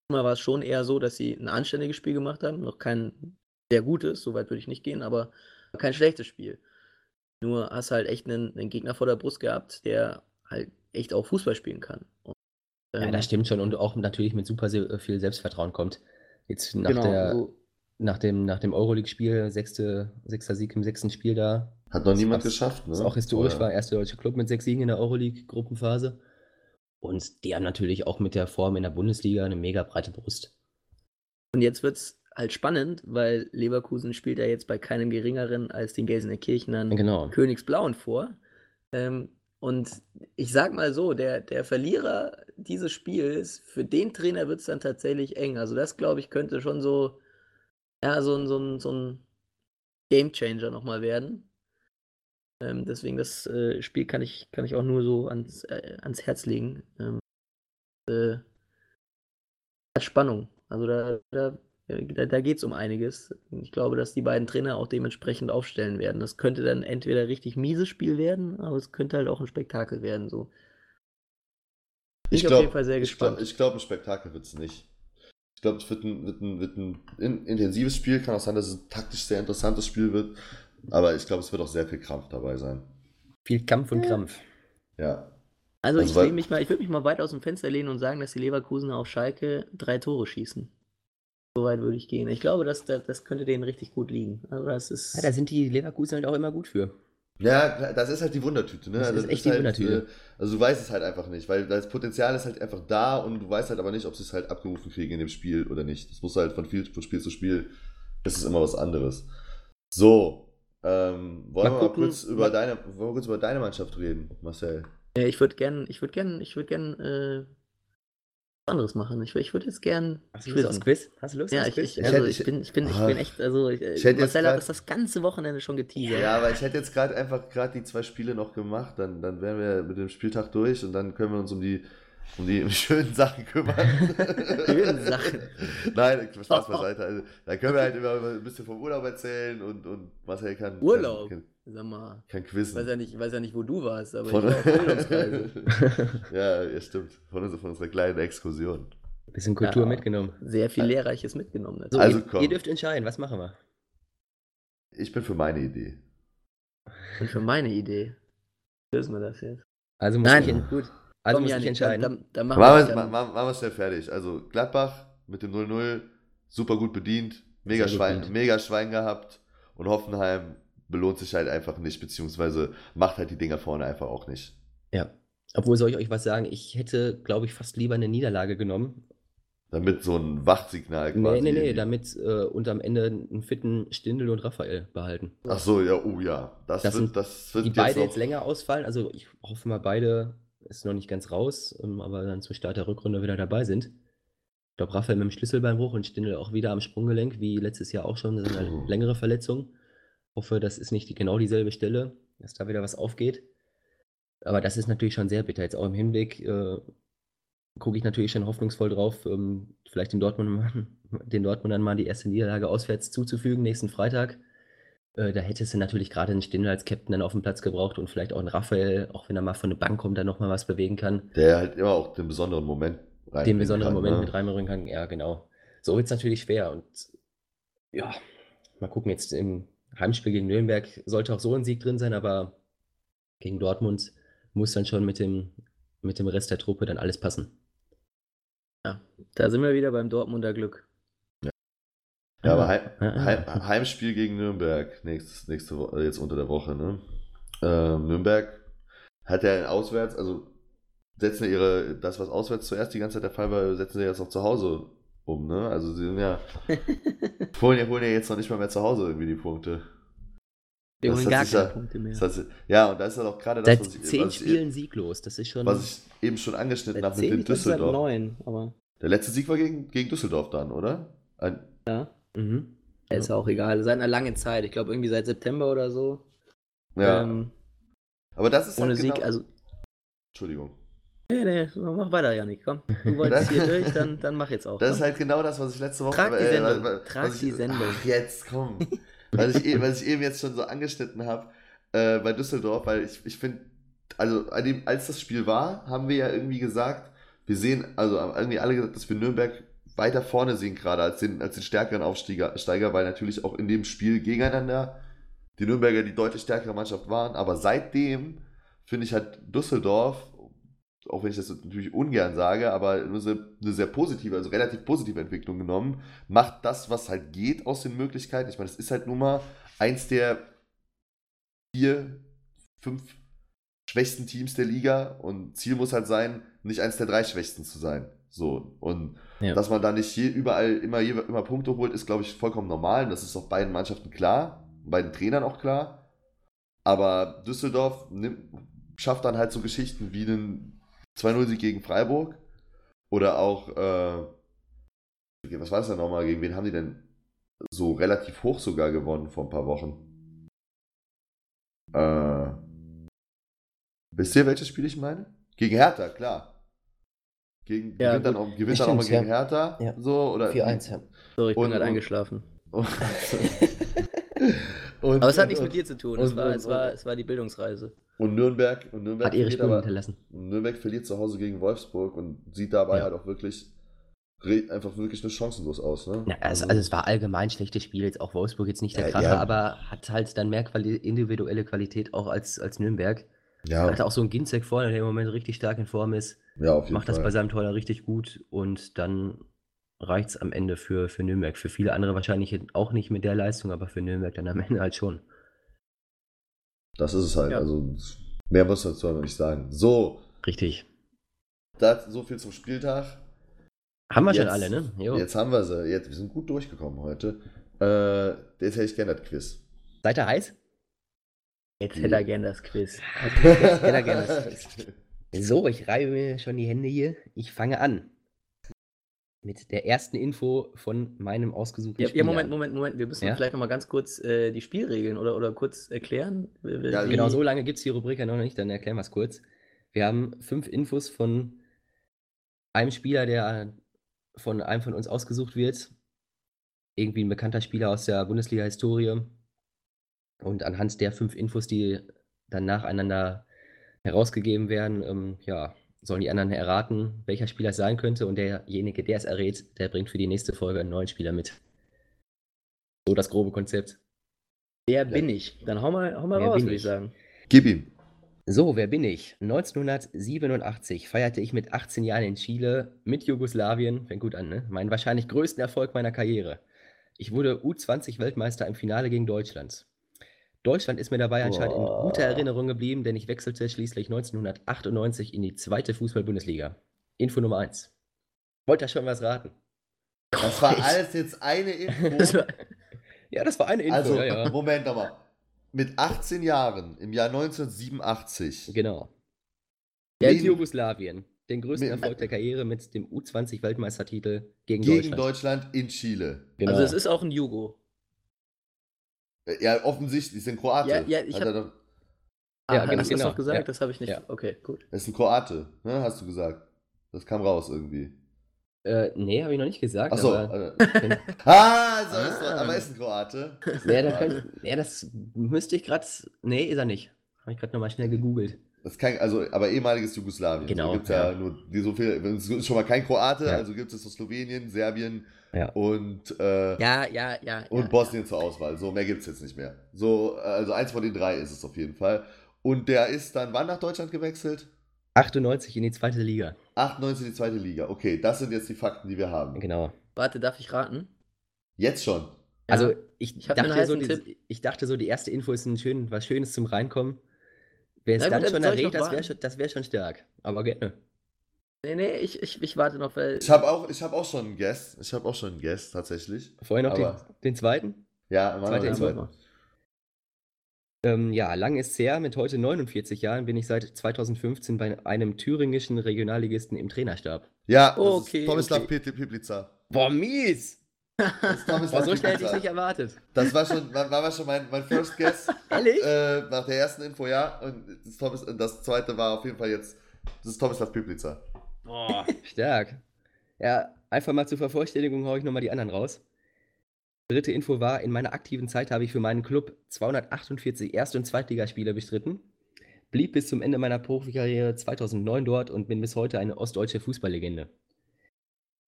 Mal war es schon eher so, dass sie ein anständiges Spiel gemacht haben. Noch kein sehr gutes, soweit würde ich nicht gehen, aber kein schlechtes Spiel. Nur hast halt echt einen, einen Gegner vor der Brust gehabt, der halt echt auch Fußball spielen kann. Und, Ja, ähm, das stimmt schon und auch natürlich mit super se- viel Selbstvertrauen kommt. Jetzt nach, genau, der, so, nach dem, nach dem Euroleague-Spiel, sechste, sechster Sieg im sechsten Spiel da, Hat noch niemand das- geschafft, ne? was auch historisch Vorher. war, erster deutsche Club mit sechs Siegen in der Euroleague-Gruppenphase. Und die haben natürlich auch mit der Form in der Bundesliga eine mega breite Brust. Und jetzt wird es halt spannend, weil Leverkusen spielt ja jetzt bei keinem geringeren als den Gelsenkirchenern Genau. Königsblauen vor. Ähm, und ich sag mal so, der, der Verlierer dieses Spiels, für den Trainer wird es dann tatsächlich eng. Also das, glaube ich, könnte schon so, ja, so, ein- so, ein- so ein Gamechanger nochmal werden. Ähm, deswegen, das äh, Spiel kann ich, kann ich auch nur so ans, äh, ans Herz legen. Ähm, äh, hat Spannung. Also da, da, da, da geht es um einiges. Ich glaube, dass die beiden Trainer auch dementsprechend aufstellen werden. Das könnte dann entweder richtig mieses Spiel werden, aber es könnte halt auch ein Spektakel werden. So. Bin Ich glaube, jeden Fall sehr ich gespannt. glaub, ich glaub, ein Spektakel wird es nicht. Ich glaube, es wird ein, wird, ein, wird ein in, intensives Spiel. Kann auch sein, dass es ein taktisch sehr interessantes Spiel wird. Aber ich glaube, es wird auch sehr viel Krampf dabei sein. Viel Kampf und Krampf. Ja. also, also ich, weil- lehne mich mal, ich würde mich mal weit aus dem Fenster lehnen und sagen, dass die Leverkusener auf Schalke drei Tore schießen. So weit würde ich gehen. Ich glaube, dass, das, das könnte denen richtig gut liegen. Also das ist. Ja, da sind die Leverkusen halt auch immer gut für. Ja, das ist halt die Wundertüte, ne? Das Also ist echt die halt, Wundertüte. äh, Also du weißt es halt einfach nicht, weil das Potenzial ist halt einfach da und du weißt halt aber nicht, ob sie es halt abgerufen kriegen in dem Spiel oder nicht. Das muss halt von, viel, von Spiel zu Spiel, das ist immer was anderes. So, ähm, wollen Mal wir mal kurz über mal- deine, wollen wir kurz über deine Mannschaft reden, Marcel? Ja, ich würde gern, ich würde gern, ich würde gern äh, anderes machen. Ich, ich würde jetzt gern Hast du Lust aufs. Quiz? Hast du Lust Ja, aufs ich, Quiz? ich, Ich also ich bin, ich bin, ich Ah. bin echt, also ich, jetzt Marcel hat das das ganze Wochenende schon geteasert. Ja, aber ich hätte jetzt gerade einfach gerade die zwei Spiele noch gemacht, dann, dann wären wir mit dem Spieltag durch und dann können wir uns um die, um die schönen Sachen kümmern. Schönen Sachen. Nein, Spaß beiseite. Also, da können wir halt immer ein bisschen vom Urlaub erzählen und, und Marcel kann, Urlaub? kann, Sag mal, kann ich quizzen. weiß ja nicht, ich weiß ja nicht, wo du warst, aber Von, ich war auf Urlaubsreise. ja, ja, stimmt. Von, unserer- von unserer kleinen Exkursion. Bisschen Kultur Ja. mitgenommen. Sehr viel Lehrreiches mitgenommen. Natürlich. Also ihr, komm. ihr dürft entscheiden, was machen wir? Ich bin für meine Idee. Und für meine Idee lösen wir das jetzt. Also muss Nein. ich, gut. Also Komm, muss Janik, ich entscheiden. Dann, dann, machen Machen wir dann, machen, wir schnell fertig. Also Gladbach mit dem 0-0, super gut bedient, mega Schwein, bedient. mega Schwein gehabt und Hoffenheim belohnt sich halt einfach nicht, beziehungsweise macht halt die Dinger vorne einfach auch nicht. Ja. Obwohl, soll ich euch was sagen? Ich hätte, glaube ich, fast lieber eine Niederlage genommen. Damit so ein Wachsignal Nee, quasi. nee, nee, irgendwie- damit äh, und am Ende einen fitten Stindel und Raphael behalten. Ach so, ja, oh ja. Das, Das wird, sind das wird Die beide noch- jetzt länger ausfallen. Also ich hoffe mal, beide ist noch nicht ganz raus, ähm, aber dann zum Start der Rückrunde wieder dabei sind. Ich glaube, Raphael mit dem Schlüsselbeinbruch und Stindel auch wieder am Sprunggelenk, wie letztes Jahr auch schon. Das sind halt Puh. längere Verletzungen. Hoffe, das ist nicht genau dieselbe Stelle, dass da wieder was aufgeht. Aber das ist natürlich schon sehr bitter. Jetzt auch im Hinblick äh, gucke ich natürlich schon hoffnungsvoll drauf, ähm, vielleicht den Dortmund, den Dortmundern mal die erste Niederlage auswärts zuzufügen, nächsten Freitag. Äh, da hättest du natürlich gerade einen Stindl als Captain dann auf dem Platz gebraucht und vielleicht auch einen Raphael, auch wenn er mal von der Bank kommt, dann nochmal was bewegen kann. Der halt immer auch den besonderen Moment rein. Den besonderen Moment ne? mit reinbringen kann. Ja, genau. So wird es natürlich schwer. Und ja, mal gucken, jetzt im Heimspiel gegen Nürnberg sollte auch so ein Sieg drin sein, aber gegen Dortmund muss dann schon mit dem, mit dem Rest der Truppe dann alles passen. da sind wir wieder beim Dortmunder Glück. Ja, aber Heim. Heim, Heimspiel gegen Nürnberg nächstes, nächste Woche, jetzt unter der Woche, ne? Ähm, Nürnberg hat ja auswärts, also setzen ja ihre, das, was auswärts zuerst die ganze Zeit der Fall war, setzen sie jetzt auch zu Hause um, ne? Also sie sind ja, holen ja, holen ja jetzt noch nicht mal mehr zu Hause irgendwie die Punkte. Wir Das holen hat gar keine ja- Punkte mehr. Heißt, ja, und da ist dann auch gerade das, Seit was ich, zehn was, ich, Spielen sieglos. Das ist schon. was ich eben schon angeschnitten habe mit dem ich Düsseldorf. neun, aber Der letzte Sieg war gegen, gegen Düsseldorf dann, oder? Ein, ja, Mhm. ist auch egal. Seit einer langen Zeit. Ich glaube irgendwie seit September oder so. ja, Ähm, aber das ist ohne halt Sieg, genau, also. Entschuldigung. Nee, nee, mach weiter, Janik, komm. Du wolltest hier durch, dann, dann mach jetzt auch. Das ist halt genau das, was ich letzte Woche. Trag die äh, Sendung. was- was Trag ich- die Sendung. Ach, jetzt, komm. was, ich, eh- was ich eben jetzt schon so angeschnitten habe äh, bei Düsseldorf, weil ich, ich finde, also dem, als das Spiel war, haben wir ja irgendwie gesagt, wir sehen, also haben irgendwie alle gesagt, dass wir Nürnberg weiter vorne sehen, gerade als den, als den stärkeren Aufsteiger, Steiger, weil natürlich auch in dem Spiel gegeneinander die Nürnberger die deutlich stärkere Mannschaft waren. Aber seitdem finde ich halt Düsseldorf, auch wenn ich das natürlich ungern sage, aber eine sehr, positive, also relativ positive Entwicklung genommen, macht das, was halt geht aus den Möglichkeiten. Ich meine, es ist halt nun mal eins der vier, fünf schwächsten Teams der Liga und Ziel muss halt sein, nicht eins der drei schwächsten zu sein. So, und Ja. dass man da nicht hier überall immer, immer Punkte holt, ist, glaube ich, vollkommen normal. Und das ist auch beiden Mannschaften klar, beiden Trainern auch klar. Aber Düsseldorf nimmt, schafft dann halt so Geschichten wie einen 2-0-Sieg gegen Freiburg oder auch, äh, was war das denn nochmal? Gegen wen haben die denn so relativ hoch sogar gewonnen vor ein paar Wochen? Äh, wisst ihr, welches Spiel ich meine? Gegen Hertha, klar. Gegen, Ja, gewinnt dann gut. auch, gewinnt dann auch mal gegen ja. Hertha. Ja. So, oder 4-1, ja. Sorry, ich bin und- gerade und- eingeschlafen. und, Aber es hat nichts und, mit dir zu tun. Es und- war, und- es war, und- es war die Bildungsreise. Und Nürnberg, und Nürnberg Hat ihre verliert Spuren hinterlassen. Nürnberg verliert zu Hause gegen Wolfsburg und sieht dabei Ja. halt auch wirklich einfach wirklich nur chancenlos aus. Ne? Ja, also, also es war allgemein schlechtes Spiel, jetzt auch Wolfsburg jetzt nicht der Ja, Kracher, ja. aber hat halt dann mehr Quali individuelle Qualität auch als, als Nürnberg. ja, Hat auch so ein Ginzek vorne, der im Moment richtig stark in Form ist, ja, auf jeden macht das Fall. bei seinem Tor da richtig gut und dann reicht es am Ende für, für Nürnberg. Für viele andere wahrscheinlich auch nicht mit der Leistung, aber für Nürnberg dann am Ende halt schon. Das ist es halt. Ja. Also mehr muss dazu aber nicht sagen. So, Richtig. das, so viel zum Spieltag. Haben wir schon Jetzt- alle, ne? Jo. Jetzt haben wir sie. Jetzt, wir sind gut durchgekommen heute. Äh, jetzt hätte ich gerne das Quiz. Seid ihr heiß? Jetzt hätte er gern das Quiz. Jetzt hätte er gern das Quiz. So, ich reibe mir schon die Hände hier. Ich fange an. Mit der ersten Info von meinem ausgesuchten Ja, ja, Spieler. Moment, Moment, Moment. Wir müssen Ja? vielleicht noch mal ganz kurz äh, die Spielregeln oder, oder kurz erklären. Ja, Genau, so lange gibt es die Rubrik ja noch nicht, dann erklären wir es kurz. Wir haben fünf Infos von einem Spieler, der von einem von uns ausgesucht wird. Irgendwie ein bekannter Spieler aus der Bundesliga-Historie. Und anhand der fünf Infos, die dann nacheinander herausgegeben werden, ähm, ja, sollen die anderen erraten, welcher Spieler es sein könnte. Und derjenige, der es errät, der bringt für die nächste Folge einen neuen Spieler mit. So das grobe Konzept. Wer bin ich? Dann hau mal, hau mal Wer raus, bin würde ich ich? sagen. Gib ihm. So, wer bin ich? 1987 feierte ich mit 18 Jahren in Chile mit Jugoslawien, fängt gut an, ne? Meinen wahrscheinlich größten Erfolg meiner Karriere. Ich wurde U20-Weltmeister im Finale gegen Deutschland. Deutschland ist mir dabei anscheinend in guter Erinnerung geblieben, denn ich wechselte schließlich 1998 in die zweite Fußball-Bundesliga. Info Nummer 1. Wollt ihr schon was raten? Das war alles jetzt eine Das Info. war- Ja, das war eine Info, Also, ja, ja. Moment nochmal. Mit 18 Jahren, im Jahr 1987, Genau. Ja, Mit Gegen- Jugoslawien. Den größten Mit- Erfolg der Karriere mit dem U20-Weltmeistertitel gegen, gegen Deutschland. Deutschland in Chile. Genau. Also es ist auch ein Jugo. Äh, Ja, offensichtlich, ist ein Kroate. Ja, ja, ich Hat hab- er doch- Ah, Ja, genau, hast du das genau. doch gesagt? Ja. Das habe ich nicht. Ja. Okay, gut. Er ist ein Kroate, ne, hast du gesagt. Das kam raus irgendwie. Äh, nee, habe ich noch nicht gesagt. Achso. aber- Äh, ah, so ist Ah. aber er ist ein Kroate. Nee, da kann, nee, das müsste ich gerade. Nee, ist er nicht. Habe ich gerade nochmal schnell gegoogelt. Das kann, also, aber ehemaliges Jugoslawien. Genau, So gibt's ja, ja. nur die so viel, es ist schon mal kein Kroate, Ja. also gibt es so Slowenien, Serbien Ja. und, äh, Ja, ja, ja. und ja, Bosnien zur Auswahl. So, mehr gibt es jetzt nicht mehr. So, also eins von den drei ist es auf jeden Fall. Und der ist dann wann nach Deutschland gewechselt? 98 in die zweite Liga. 98 in die zweite Liga. Okay, das sind jetzt die Fakten, die wir haben. Genau. Warte, darf ich raten? Jetzt schon. Also ich, Ich dachte so, die, ich dachte so, die erste Info ist ein schön, was Schönes zum Reinkommen. Wer es gut, dann schon noch das wäre schon, das wär schon stark. Aber gerne. Nee, nee, ich, ich, ich warte noch, weil. Ich habe auch, ich hab auch schon einen Guest. Ich habe auch schon einen Guest, tatsächlich. Vorher noch den, den zweiten. Ja, machen Zweite den zweiten. Ähm, ja, lang ist her. Mit heute 49 Jahren bin ich seit 2015 bei einem thüringischen Regionalligisten im Trainerstab. Ja, das Okay, Tomislav okay. Piplica. Boah, mies! Boah, so schnell hätte ich nicht erwartet. Das war schon, war, war schon mein, mein First Guess. Ehrlich? äh, nach der ersten Info, ja. Und das, Thomas, und das zweite war auf jeden Fall jetzt, das ist Tomislav Piplica. Boah, stark. Ja, einfach mal zur Vervollständigung haue ich nochmal die anderen raus. Dritte Info war, in meiner aktiven Zeit habe ich für meinen Club 248 Erst- und Zweitligaspiele bestritten, blieb bis zum Ende meiner Profikarriere 2009 dort und bin bis heute eine ostdeutsche Fußballlegende.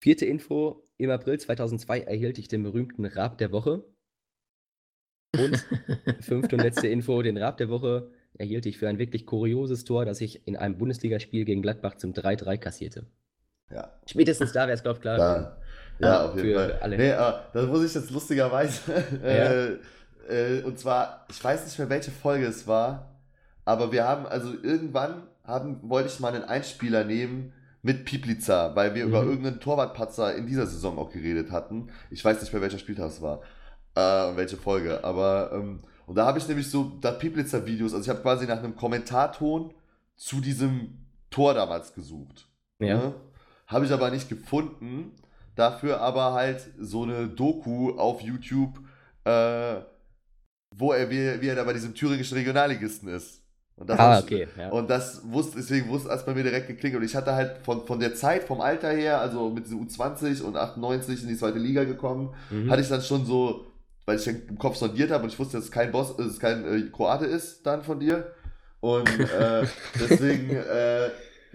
Vierte Info, im April 2002 erhielt ich den berühmten Rab der Woche. Und fünfte und letzte Info, den Rab der Woche erhielt ich für ein wirklich kurioses Tor, das ich in einem Bundesligaspiel gegen Gladbach zum 3-3 kassierte. Ja. Spätestens da wäre es, glaube ich, klar. Da, ja, auf jeden für Fall. alle. Nee, aber das muss ich jetzt lustigerweise. äh, äh, und zwar, ich weiß nicht mehr, welche Folge es war, aber wir haben, also irgendwann haben, wollte ich mal einen Einspieler nehmen mit Piplica, weil wir Mhm. über irgendeinen Torwartpatzer in dieser Saison auch geredet hatten. Ich weiß nicht mehr, welcher Spieltag es war. Äh, welche Folge, aber ähm, und da habe ich nämlich so da Piplica-Videos, also ich habe quasi nach einem Kommentarton zu diesem Tor damals gesucht. Ja. Ne? Habe ich aber nicht gefunden. Dafür aber halt so eine Doku auf YouTube, äh, wo er, wie, wie er da bei diesem thüringischen Regionalligisten ist. Und das Ah, okay. Ja. Und das wusste, deswegen wusste es bei mir direkt geklickt. Und ich hatte halt von, von der Zeit, vom Alter her, also mit diesem U20 und 98 in die zweite Liga gekommen, Mhm. hatte ich dann schon so, weil ich im Kopf sondiert habe und ich wusste, dass es kein Boss, dass es kein äh, Kroate ist dann von dir. Und äh, deswegen, äh,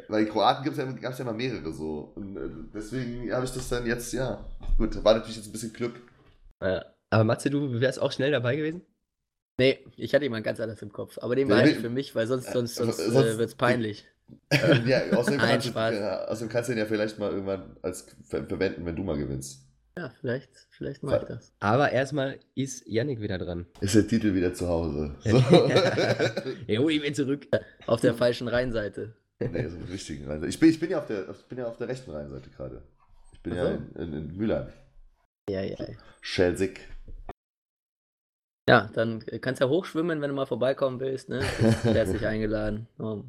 weil Kroaten gab es ja, gab's ja immer mehrere so. Und äh, deswegen habe ich das dann jetzt, ja. Gut, war natürlich jetzt ein bisschen Glück. Ja. Aber Matze, du wärst auch schnell dabei gewesen? Nee, ich hatte jemand ganz anders im Kopf. Aber den behalte nee. ich für mich, weil sonst, sonst, Äh, sonst, sonst- äh, wird es peinlich. ja, außerdem, Nein, kannst du, Spaß. ja, außerdem kannst du ihn ja vielleicht mal irgendwann als ver verwenden, wenn du mal gewinnst. Ja, vielleicht, vielleicht mache ich das. Aber erstmal ist Yannick wieder dran. Ist der Titel wieder zu Hause? So. Ja, hol ihn wieder zurück. Auf der falschen Rheinseite. nee, so mit richtigen Rheinseite. Ich bin, ich bin ja auf der, ich bin ja auf der rechten Rheinseite gerade. Ich bin Ach ja so. in, in, in Mülheim. Ja, ja. Schelsig. Ja, dann kannst du ja hochschwimmen, wenn du mal vorbeikommen willst. Ne? Herzlich eingeladen. Oh.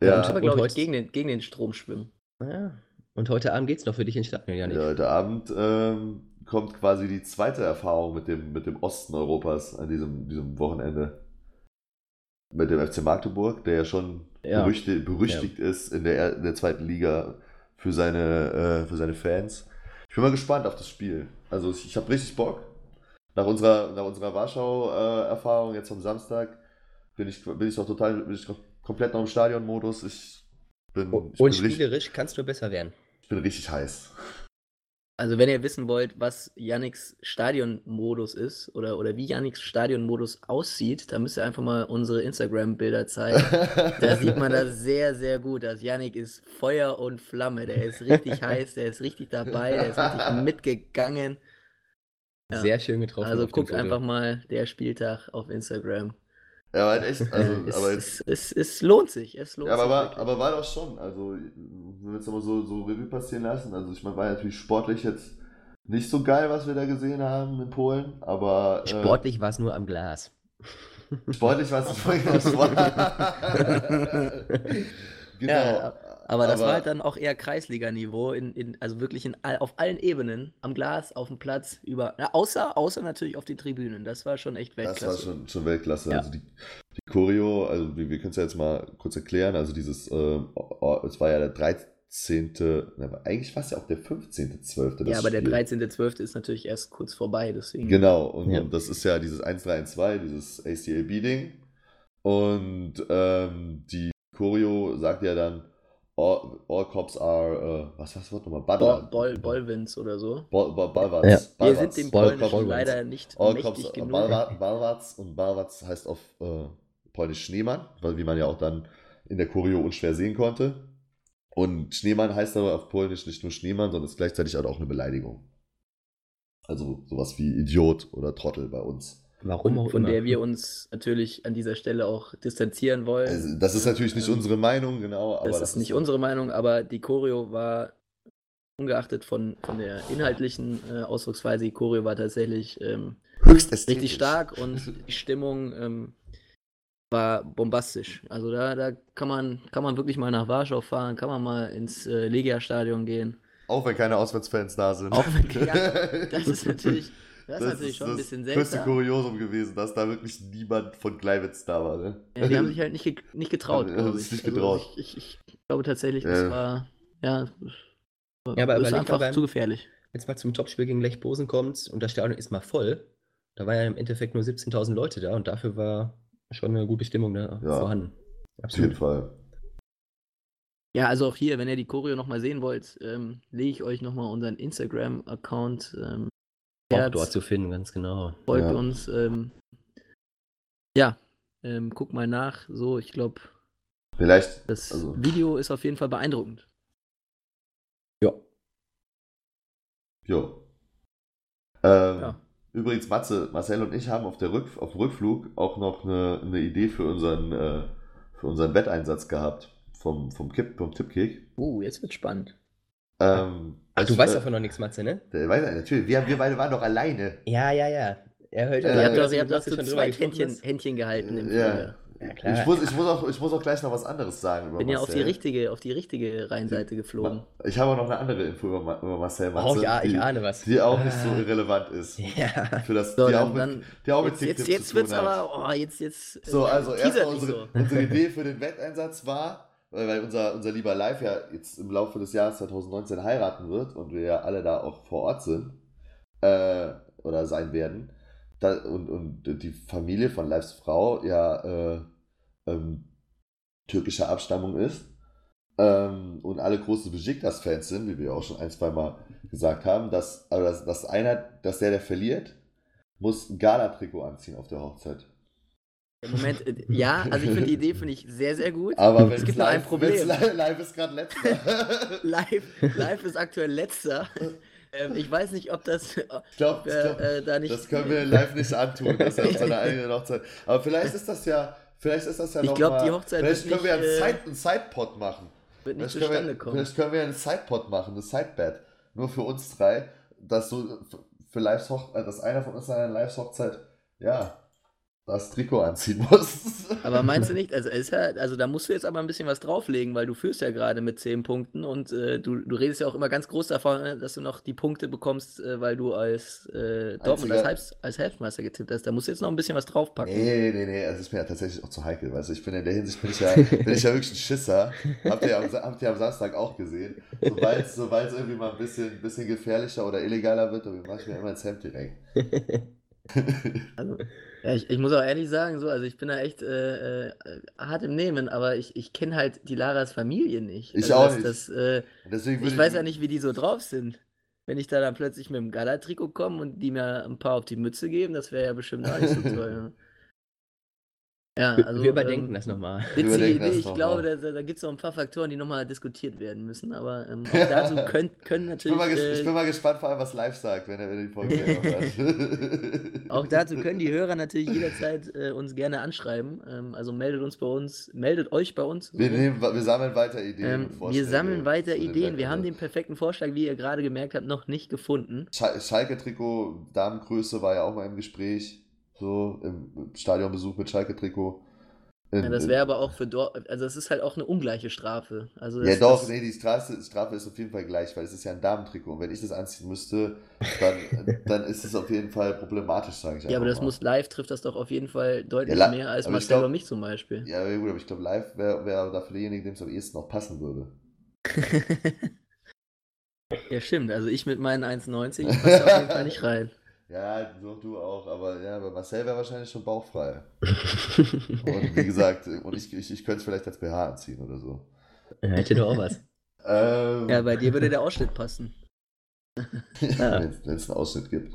Ja, Aber und glaube ich, gegen den, gegen den Strom schwimmen. Ja. Und heute Abend geht's noch für dich ins Stadion, Yannick. Ja, heute Abend ähm, kommt quasi die zweite Erfahrung mit dem, mit dem Osten Europas an diesem, diesem Wochenende. Mit dem FC Magdeburg, der ja schon Ja. berüchtigt, berüchtigt ist in der, er- in der zweiten Liga für seine, äh, für seine Fans. Ich bin mal gespannt auf das Spiel. Also ich, ich habe richtig Bock. Nach unserer, nach unserer Warschau-Erfahrung jetzt am Samstag bin ich, bin ich noch total, bin ich komplett noch im Stadionmodus. Ich bin, Und ich bin, richtig, spielerisch kannst du besser werden. ich bin richtig heiß. Also wenn ihr wissen wollt, was Yannicks Stadionmodus ist oder, oder wie Yannicks Stadionmodus aussieht, dann müsst ihr einfach mal unsere Instagram-Bilder zeigen. Da sieht man das sehr, sehr gut. dass Yannick ist Feuer und Flamme. Der ist richtig heiß, der ist richtig dabei, der ist richtig mitgegangen. Ja. Sehr schön getroffen. Also guckt einfach mal der Spieltag auf Instagram. Ja, aber echt, also, es, aber jetzt, es, es, es lohnt sich. Es lohnt ja, aber sich war, aber war doch schon, also, wenn wir jetzt aber so, so Revue passieren lassen, also ich meine, war natürlich sportlich jetzt nicht so geil, was wir da gesehen haben in Polen, aber äh, Sportlich war es nur am Glas. sportlich war es vorhin das Wort. genau. Ja, Aber das war halt dann auch eher Kreisliga-Niveau, in, in, also wirklich in, auf allen Ebenen, am Glas, auf dem Platz, über, ja, außer, außer natürlich auf den Tribünen. Das war schon echt Das war Weltklasse. schon, schon Weltklasse. Ja. Also die, die Choreo, also wir, wir können es ja jetzt mal kurz erklären. Also dieses, ähm, es war ja der 13. na, aber eigentlich war es ja auch der 15.12. das ja, aber der Spiel. 13.12. ist natürlich erst kurz vorbei, deswegen. Genau, und, Ja. und das ist ja dieses 1-3-1-2, dieses ACLB-Ding. Und ähm, die Choreo sagt ja dann, all, all cops are, äh, was war das Wort nochmal? Bol, Badler. Bol, Bolwins oder so. Bol, Bol, Balwarts. Ja. Wir Balwarts. sind dem Bol- Polnischen Bol- leider nicht All mächtig Cops, genug. Balwa- Balwarts und Balwarts heißt auf äh, Polnisch Schneemann, weil wie man ja auch dann in der Choreo unschwer sehen konnte. Und Schneemann heißt aber auf Polnisch nicht nur Schneemann, sondern ist gleichzeitig halt auch eine Beleidigung. Also sowas wie Idiot oder Trottel bei uns. Warum Von, auch von immer. der wir uns natürlich an dieser Stelle auch distanzieren wollen. Also, das ist natürlich nicht Ähm, unsere Meinung, genau. Aber das, ist nicht unsere Meinung, aber die Choreo war, ungeachtet von, von der inhaltlichen äh, Ausdrucksweise, die Choreo war tatsächlich ähm, richtig stark und die Stimmung ähm, war bombastisch. Also da, da kann, man, kann man wirklich mal nach Warschau fahren, kann man mal ins äh, Legia-Stadion gehen. Auch wenn keine Auswärtsfans da sind. Auch wenn- ja, Das ist natürlich, das ist Das natürlich schon ein bisschen das größte seltsam. Kuriosum gewesen, dass da wirklich niemand von Gleiwitz da war. Ne? Ja, die haben sich halt nicht, ge nicht getraut, glaube haben ich. sich nicht Also getraut. ich, ich, ich glaube tatsächlich, das Ja. war, ja, Ja, aber ist einfach beim- zu gefährlich. Jetzt mal zum Topspiel gegen Lech Posen kommt und das Stadion ist mal voll. Da waren ja im Endeffekt nur 17.000 Leute da und dafür war schon eine gute Stimmung da Ja. vorhanden. Auf jeden Fall. Ja, also auch hier, wenn ihr die Choreo nochmal sehen wollt, ähm, lege ich euch nochmal unseren Instagram-Account. Ähm, Auch Herz, dort zu finden, ganz genau. folgt Ja. uns. Ähm, ja, ähm, guck mal nach. So, ich glaube, Vielleicht, das also, Video ist auf jeden Fall beeindruckend. Ja. jo. Ähm, Ja. Übrigens, Matze, Marcel und ich haben auf, der Rück, auf dem Rückflug auch noch eine, eine Idee für unseren, äh, für unseren Wetteinsatz gehabt. Vom, vom, Kipp, vom Tippkick. Uh, jetzt wird spannend. Ähm, Ach, du ich, weißt äh, davon noch nichts, Matze, ne? Der weiß ja, natürlich. Wir, wir beide waren doch alleine. Ja, ja, ja. Er hört Äh, ihr habt ja, doch, ihr habt schon gesprochen, Händchen, Händchen gehalten im Ja. Ja, klar. Ich muss, ich, muss auch, ich muss auch gleich noch was anderes sagen über Bin ja auf die Marcel. richtige, auf die richtige Rheinseite geflogen. Ich habe auch noch eine andere Info über, Ma- über Marcel Matze, Oh ja, ich die, ahne was. die auch nicht so Ah. irrelevant ist. Ja. Für das, So, die, dann, auch mit, dann die auch mit jetzt, jetzt, jetzt tun hat. aber, oh, jetzt, jetzt. So, äh, also erstmal unsere, so. unsere Idee für den Wetteinsatz war, weil, unser, unser lieber Live ja jetzt im Laufe des Jahres 2019 heiraten wird und wir ja alle da auch vor Ort sind äh, oder sein werden. Da, und, und die Familie von Lives Frau ja äh, ähm, türkischer Abstammung ist ähm, und alle große Besiktas-Fans sind, wie wir auch schon ein, zwei Mal gesagt haben, dass, also dass, dass einer, dass der, der verliert, muss ein Gala-Trikot anziehen auf der Hochzeit. Moment, äh, ja, also ich finde die Idee finde ich sehr, sehr gut. Aber es gibt nur ein live, Problem. live, live ist gerade letzter. Live, live ist aktuell letzter. Ähm, ich weiß nicht, ob das ich glaube, äh, äh, da nicht. das können wir live nicht antun, dass er auf seiner eigenen Hochzeit. Aber vielleicht ist das ja, vielleicht ist das ja Ich noch glaub, mal, die Hochzeit Vielleicht können wir einen, nicht, äh, Side, einen Sidepod machen. wird nicht Vielleicht können, zustande wir, kommen. vielleicht können wir einen Sidepod machen, eine Sidebed. Nur für uns drei, dass so für Lives Hoch, äh, dass einer von uns an einer Lives Hochzeit, ja, das Trikot anziehen muss. Aber meinst du nicht, also, ist ja, also da musst du jetzt aber ein bisschen was drauflegen, weil du führst ja gerade mit 10 Punkten und äh, du, du redest ja auch immer ganz groß davon, äh, dass du noch die Punkte bekommst, äh, weil du als äh, Dortmund als, Halbs, als Halbmeister getippt hast. Da musst du jetzt noch ein bisschen was draufpacken. Nee, nee, nee, es ist mir ja tatsächlich auch zu heikel. Weißt du, ich bin in der Hinsicht bin ich ja, bin ich ja wirklich ein Schisser. Habt ihr, am, habt ihr am Samstag auch gesehen. Sobald es irgendwie mal ein bisschen, bisschen gefährlicher oder illegaler wird, dann mache ich mir immer ins Hemd direkt. Also, ja, ich, ich muss auch ehrlich sagen, so, also ich bin da echt äh, äh, hart im Nehmen, aber ich, ich kenne halt die Laras Familie nicht. Ich Also auch das, nicht. Das, äh, Deswegen würde ich weiß ja nicht, wie die so drauf sind. Wenn ich da dann plötzlich mit dem Gala-Trikot komme und die mir ein paar auf die Mütze geben, das wäre ja bestimmt auch nicht so toll. Ja, Wir- also wir überdenken ähm, das nochmal. Witzige Idee, ich noch glaube, mal. da, da, gibt es noch ein paar Faktoren, die nochmal diskutiert werden müssen, aber ähm, auch dazu können, können Ich bin, natürlich, mal ges ich äh, bin mal gespannt, vor allem, was live sagt, wenn er wenn er die Folge hat. auch dazu können die Hörer natürlich jederzeit äh, uns gerne anschreiben. Ähm, also meldet uns bei uns, meldet euch bei uns. so Wir, nehmen, wir sammeln weiter Ideen. Ähm, wir sammeln weiter Ideen. Wir haben den perfekten Vorschlag, wie ihr gerade gemerkt habt, noch nicht gefunden. Schal- Schalke-Trikot, Damengröße war ja auch mal im Gespräch. So, im Stadionbesuch mit Schalke-Trikot. In- Ja, das wäre aber auch für dort, also es ist halt auch eine ungleiche Strafe. Also Ja, doch, nee, die Strafe, Strafe ist auf jeden Fall gleich, weil es ist ja ein Damentrikot. Und wenn ich das anziehen müsste, dann, dann ist es auf jeden Fall problematisch, sage ich ja, aber das mal. muss live trifft das doch auf jeden Fall deutlich Ja, mehr als Marcel und mich zum Beispiel. Ja, gut, aber ich glaube, live wäre wär dafür derjenige, dem es am ehesten noch passen würde. Ja, stimmt. Also ich mit meinen 1,90 passe auf jeden Fall nicht rein. Ja, du, du auch, aber ja, bei Marcel wäre wahrscheinlich schon bauchfrei. Und wie gesagt, und ich, ich, ich könnte es vielleicht als BH anziehen oder so. Ja, hätte doch auch was. Ähm, Ja, bei dir würde der Ausschnitt passen. wenn es einen Ausschnitt gibt.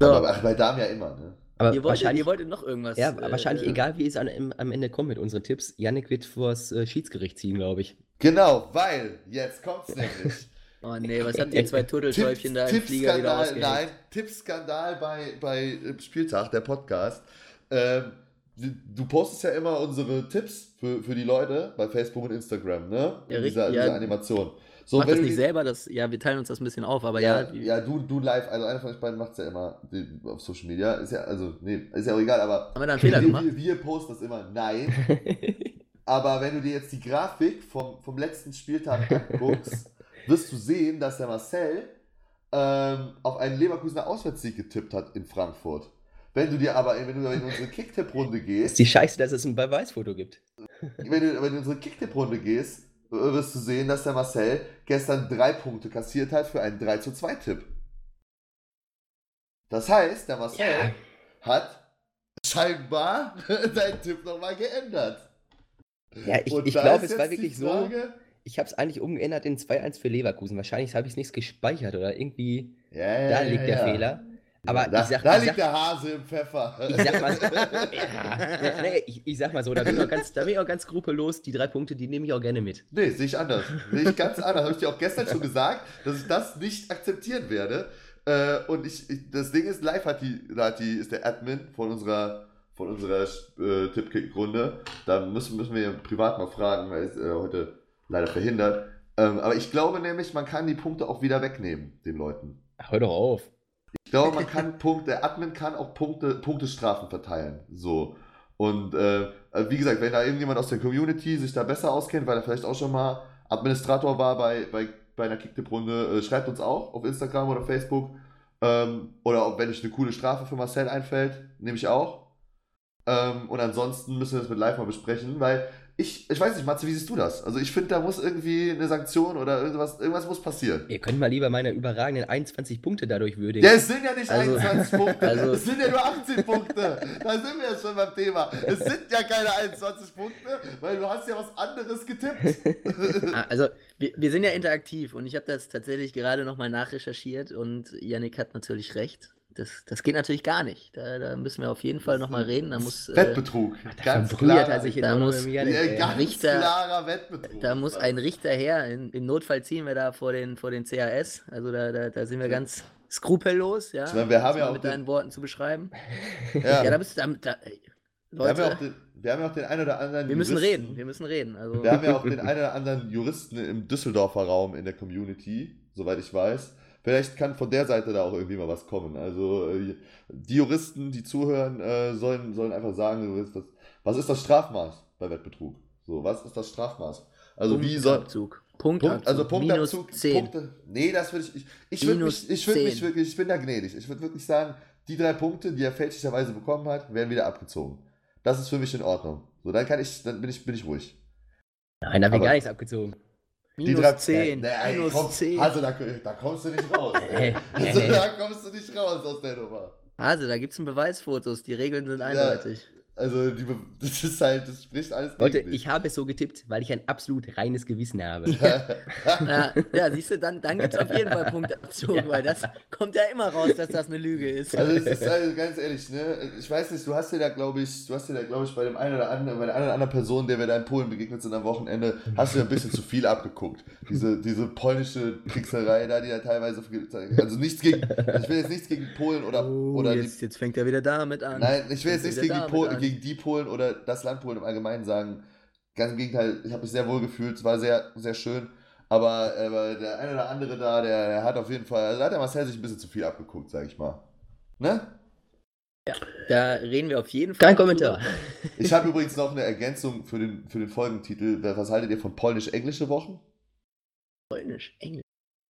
So, Aber ach, bei Damen ja immer, ne? Aber ihr, wolltet, wahrscheinlich, ihr wolltet noch irgendwas. ja, äh, wahrscheinlich äh, egal, wie es an, im, am Ende kommt mit unseren Tipps. Yannick wird vors äh, Schiedsgericht ziehen, glaube ich. Genau, weil, jetzt kommt's nämlich. Oh nee, was habt ihr zwei Turtelschäufchen da im Flieger wieder ausgehängt? nein, Tippskandal bei, bei äh, Spieltag, der Podcast. Ähm, du- postest ja immer unsere Tipps für, für die Leute bei Facebook und Instagram, ne? In Ja, dieser, richtig, ja. dieser Animation. So, Mach das nicht die- selber, das, ja, wir teilen uns das ein bisschen auf, aber ja, Ja, ja, du, du live, also einer von euch beiden macht es ja immer die, auf Social Media. Ist ja, also, nee, ist ja auch egal, aber haben wir da einen Fehler gemacht? wir, wir posten das immer. Nein. Aber wenn du dir jetzt die Grafik vom, vom letzten Spieltag anguckst, wirst du sehen, dass der Marcel ähm, auf einen Leverkusener Auswärtssieg getippt hat in Frankfurt. Wenn du dir aber, wenn du in unsere Kicktipp-Runde ist gehst, die Scheiße, dass es ein Beweisfoto gibt. wenn du, wenn du in unsere Kicktipp-Runde gehst, wirst du sehen, dass der Marcel gestern drei Punkte kassiert hat für einen 3 zu 2 Tipp. Das heißt, der Marcel Ja. hat scheinbar seinen Tipp nochmal geändert. Ja, ich, ich glaube, ist es war wirklich so. Ich habe es eigentlich umgeändert in 2-1 für Leverkusen. Wahrscheinlich habe ich es nicht gespeichert oder irgendwie. Ja, ja, Da ja, liegt der ja. Fehler. Aber da, sag, da liegt sag, der Hase im Pfeffer. ich sag mal, ja, nee, ich, ich sag mal so, da bin ich auch ganz, da bin ich auch ganz skrupellos. Die drei Punkte, die nehme ich auch gerne mit. Nee, sehe ich anders. Sehe ich ganz anders. Habe ich dir auch gestern schon gesagt, dass ich das nicht akzeptieren werde. Äh, und ich, ich, das Ding ist, live hat die, hat die, ist der Admin von unserer, von unserer äh, Tippkick-Runde. Da müssen, müssen wir privat mal fragen, weil ist äh, heute leider verhindert. Ähm, aber ich glaube nämlich, man kann die Punkte auch wieder wegnehmen, den Leuten. Hör doch auf. Ich glaube, man kann Punkte, der Admin kann auch Punkte, Punktestrafen verteilen. So. Und äh, wie gesagt, wenn da irgendjemand aus der Community sich da besser auskennt, weil er vielleicht auch schon mal Administrator war bei, bei, bei einer Kicktipp-Runde, äh, schreibt uns auch auf Instagram oder Facebook. Ähm, oder ob, wenn euch eine coole Strafe für Marcel einfällt, nehme ich auch. Ähm, und ansonsten müssen wir das mit Live mal besprechen, weil ich, ich weiß nicht, Matze, wie siehst du das? Also ich finde, da muss irgendwie eine Sanktion oder irgendwas, irgendwas muss passieren. Ihr könnt mal lieber meine überragenden 21 Punkte dadurch würdigen. Ja, es sind ja nicht Also- 21 Punkte, also- es sind ja nur 18 Punkte. Da sind wir ja schon beim Thema. Es sind ja keine 21 Punkte, weil du hast ja was anderes getippt. Ah, Also, wir, wir sind ja interaktiv und ich habe das tatsächlich gerade nochmal nachrecherchiert und Yannick hat natürlich recht. Das, das geht natürlich gar nicht. Da, da müssen wir auf jeden Fall nochmal reden. Da muss, äh, Wettbetrug. Ganz Verbrüht klar. er sich da muss- ganz Richter- klarer Wettbetrug. da muss ein Richter her. In, Im Notfall ziehen wir da vor den, vor den CAS. Also da, da, da sind wir ganz skrupellos, ja. Meine, wir haben um ja auch mit den- deinen Worten zu beschreiben. Ja. Ja, da bist du da, da ey, wir, haben ja Leute, auch den, wir haben ja auch den einen oder anderen wir müssen Juristen- reden. Wir müssen reden. Also, Wir haben ja auch den einen oder anderen Juristen im Düsseldorfer Raum in der Community, soweit ich weiß. Vielleicht kann von der Seite da auch irgendwie mal was kommen. Also äh, die Juristen, die zuhören, äh, sollen, sollen einfach sagen, was, ist das Strafmaß bei Wettbetrug? So, was ist das Strafmaß? Also wie soll Punktabzug. Punkt, also Punktabzug, Minus 10. Punkte. Nee, das würde ich. Ich, ich würde mich, ich würde mich 10. wirklich, ich bin da gnädig. Ich würde wirklich sagen, die drei Punkte, die er fälschlicherweise bekommen hat, werden wieder abgezogen. Das ist für mich in Ordnung. So, dann kann ich, dann bin ich, bin ich ruhig. Nein, da habe ich Aber- gar nichts abgezogen. Minus drei- 10. Nee, ey, minus komm, 10. Also da, da kommst du nicht raus. Also da kommst du nicht raus aus der Nummer. Also, da gibt es Beweisfotos, die Regeln sind eindeutig. Also, die, das ist halt, das spricht alles gegen Leute, ich habe es so getippt, weil ich ein absolut reines Gewissen habe. Ja, ja siehst du, dann, dann gibt es auf jeden Fall Punktabzug, Ja. weil das kommt ja immer raus, dass das eine Lüge ist. Also es ist also ganz ehrlich, ne? Ich weiß nicht, du hast dir da, glaube ich, du hast dir da, glaube ich, bei dem einen oder anderen, bei der einen oder anderen Person, der wir da in Polen begegnet sind am Wochenende, hast du ja ein bisschen zu viel abgeguckt. Diese, diese polnische Kriegserei da, die da teilweise, also nichts gegen, ich will jetzt nichts gegen Polen oder, Oh, oder die jetzt, jetzt fängt er wieder damit an. Nein, ich will jetzt Fängt nichts gegen wieder gegen die Polen oder das Land Polen im Allgemeinen sagen. Ganz im Gegenteil, ich habe mich sehr wohl gefühlt, es war sehr, sehr schön. Aber, aber der eine oder andere da, der, der hat auf jeden Fall, also da hat der Marcel sich ein bisschen zu viel abgeguckt, sag ich mal. Ne? Da reden wir auf jeden Fall. Kein Kommentar. Ich habe übrigens noch eine Ergänzung für den, für den Folgentitel. Was haltet ihr von polnisch-englische Wochen? Polnisch, Englisch.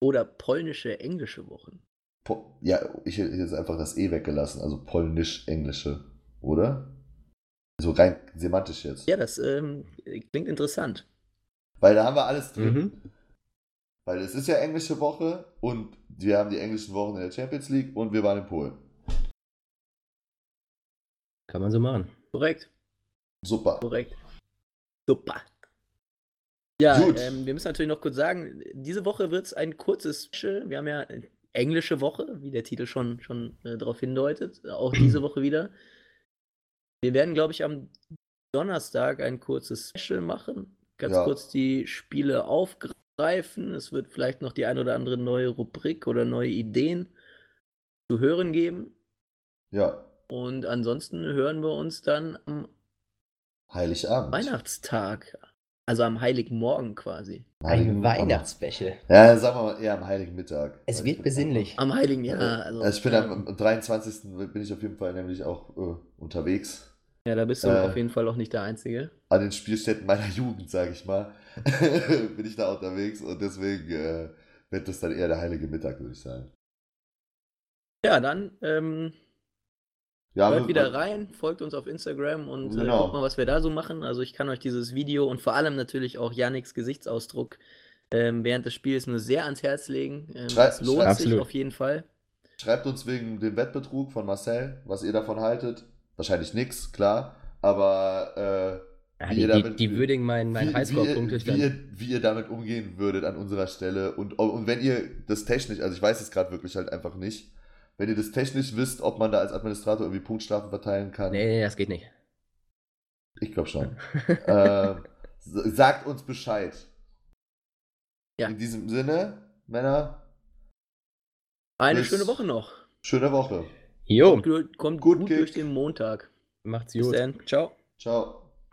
Oder polnische, englische Wochen. Po ja, ich hätte jetzt einfach das E weggelassen, also polnisch-englische, oder? So rein semantisch jetzt. Ja, das ähm, klingt interessant. Weil da haben wir alles drin. Mhm. Weil es ist ja englische Woche und wir haben die englischen Wochen in der Champions League und wir waren in Polen. Kann man so machen. Korrekt, Super. korrekt. Super. Ja, ähm, wir müssen natürlich noch kurz sagen, diese Woche wird es ein kurzes Special. Wir haben ja eine englische Woche, wie der Titel schon, schon äh, darauf hindeutet. Auch diese Woche wieder. Wir werden, glaube ich, am Donnerstag ein kurzes Special machen. Ganz Ja. kurz die Spiele aufgreifen. Es wird vielleicht noch die ein oder andere neue Rubrik oder neue Ideen zu hören geben. Ja. Und ansonsten hören wir uns dann am Heiligabend. Weihnachtstag. Also am Heiligen Morgen quasi. Heiligen- Ein Weihnachtsspecial. Ja, sagen wir mal eher am Heiligen Mittag. Es wird besinnlich. Am Heiligen Jahr. Also, Also ich bin ja, am, am 23. bin ich auf jeden Fall nämlich auch äh, unterwegs. ja, da bist du äh, auf jeden Fall auch nicht der Einzige. An den Spielstätten meiner Jugend, sage ich mal, bin ich da unterwegs und deswegen äh, wird das dann eher der Heilige Mittag, würde ich sagen. Ja, dann ähm, Ja, hört wir- wieder rein, folgt uns auf Instagram und äh, Genau. guckt mal, was wir da so machen. Also ich kann euch dieses Video und vor allem natürlich auch Yannicks Gesichtsausdruck ähm, während des Spiels nur sehr ans Herz legen. Ähm, Schrei- es lohnt schrei- sich Absolut. auf jeden Fall. Schreibt uns wegen dem Wettbetrug von Marcel, was ihr davon haltet. Wahrscheinlich nichts, klar. Aber äh, Ja, Wie die, ihr die, damit- die würdigen meinen, wie, wie, Highscore-Punkt wie, ihr, wie ihr damit umgehen würdet an unserer Stelle. Und, und wenn ihr das technisch, also ich weiß es gerade wirklich halt einfach nicht, wenn ihr das technisch wisst, ob man da als Administrator irgendwie Punktstrafen verteilen kann, Nee, nee, das geht nicht. ich glaube schon. s- sagt uns Bescheid. Ja. In diesem Sinne, Männer, Eine Bis- schöne Woche noch. schöne Woche. Jo, Kommt, gut- kommt Gut gut durch den Montag. macht's Bis gut. dann. Ciao. Ciao.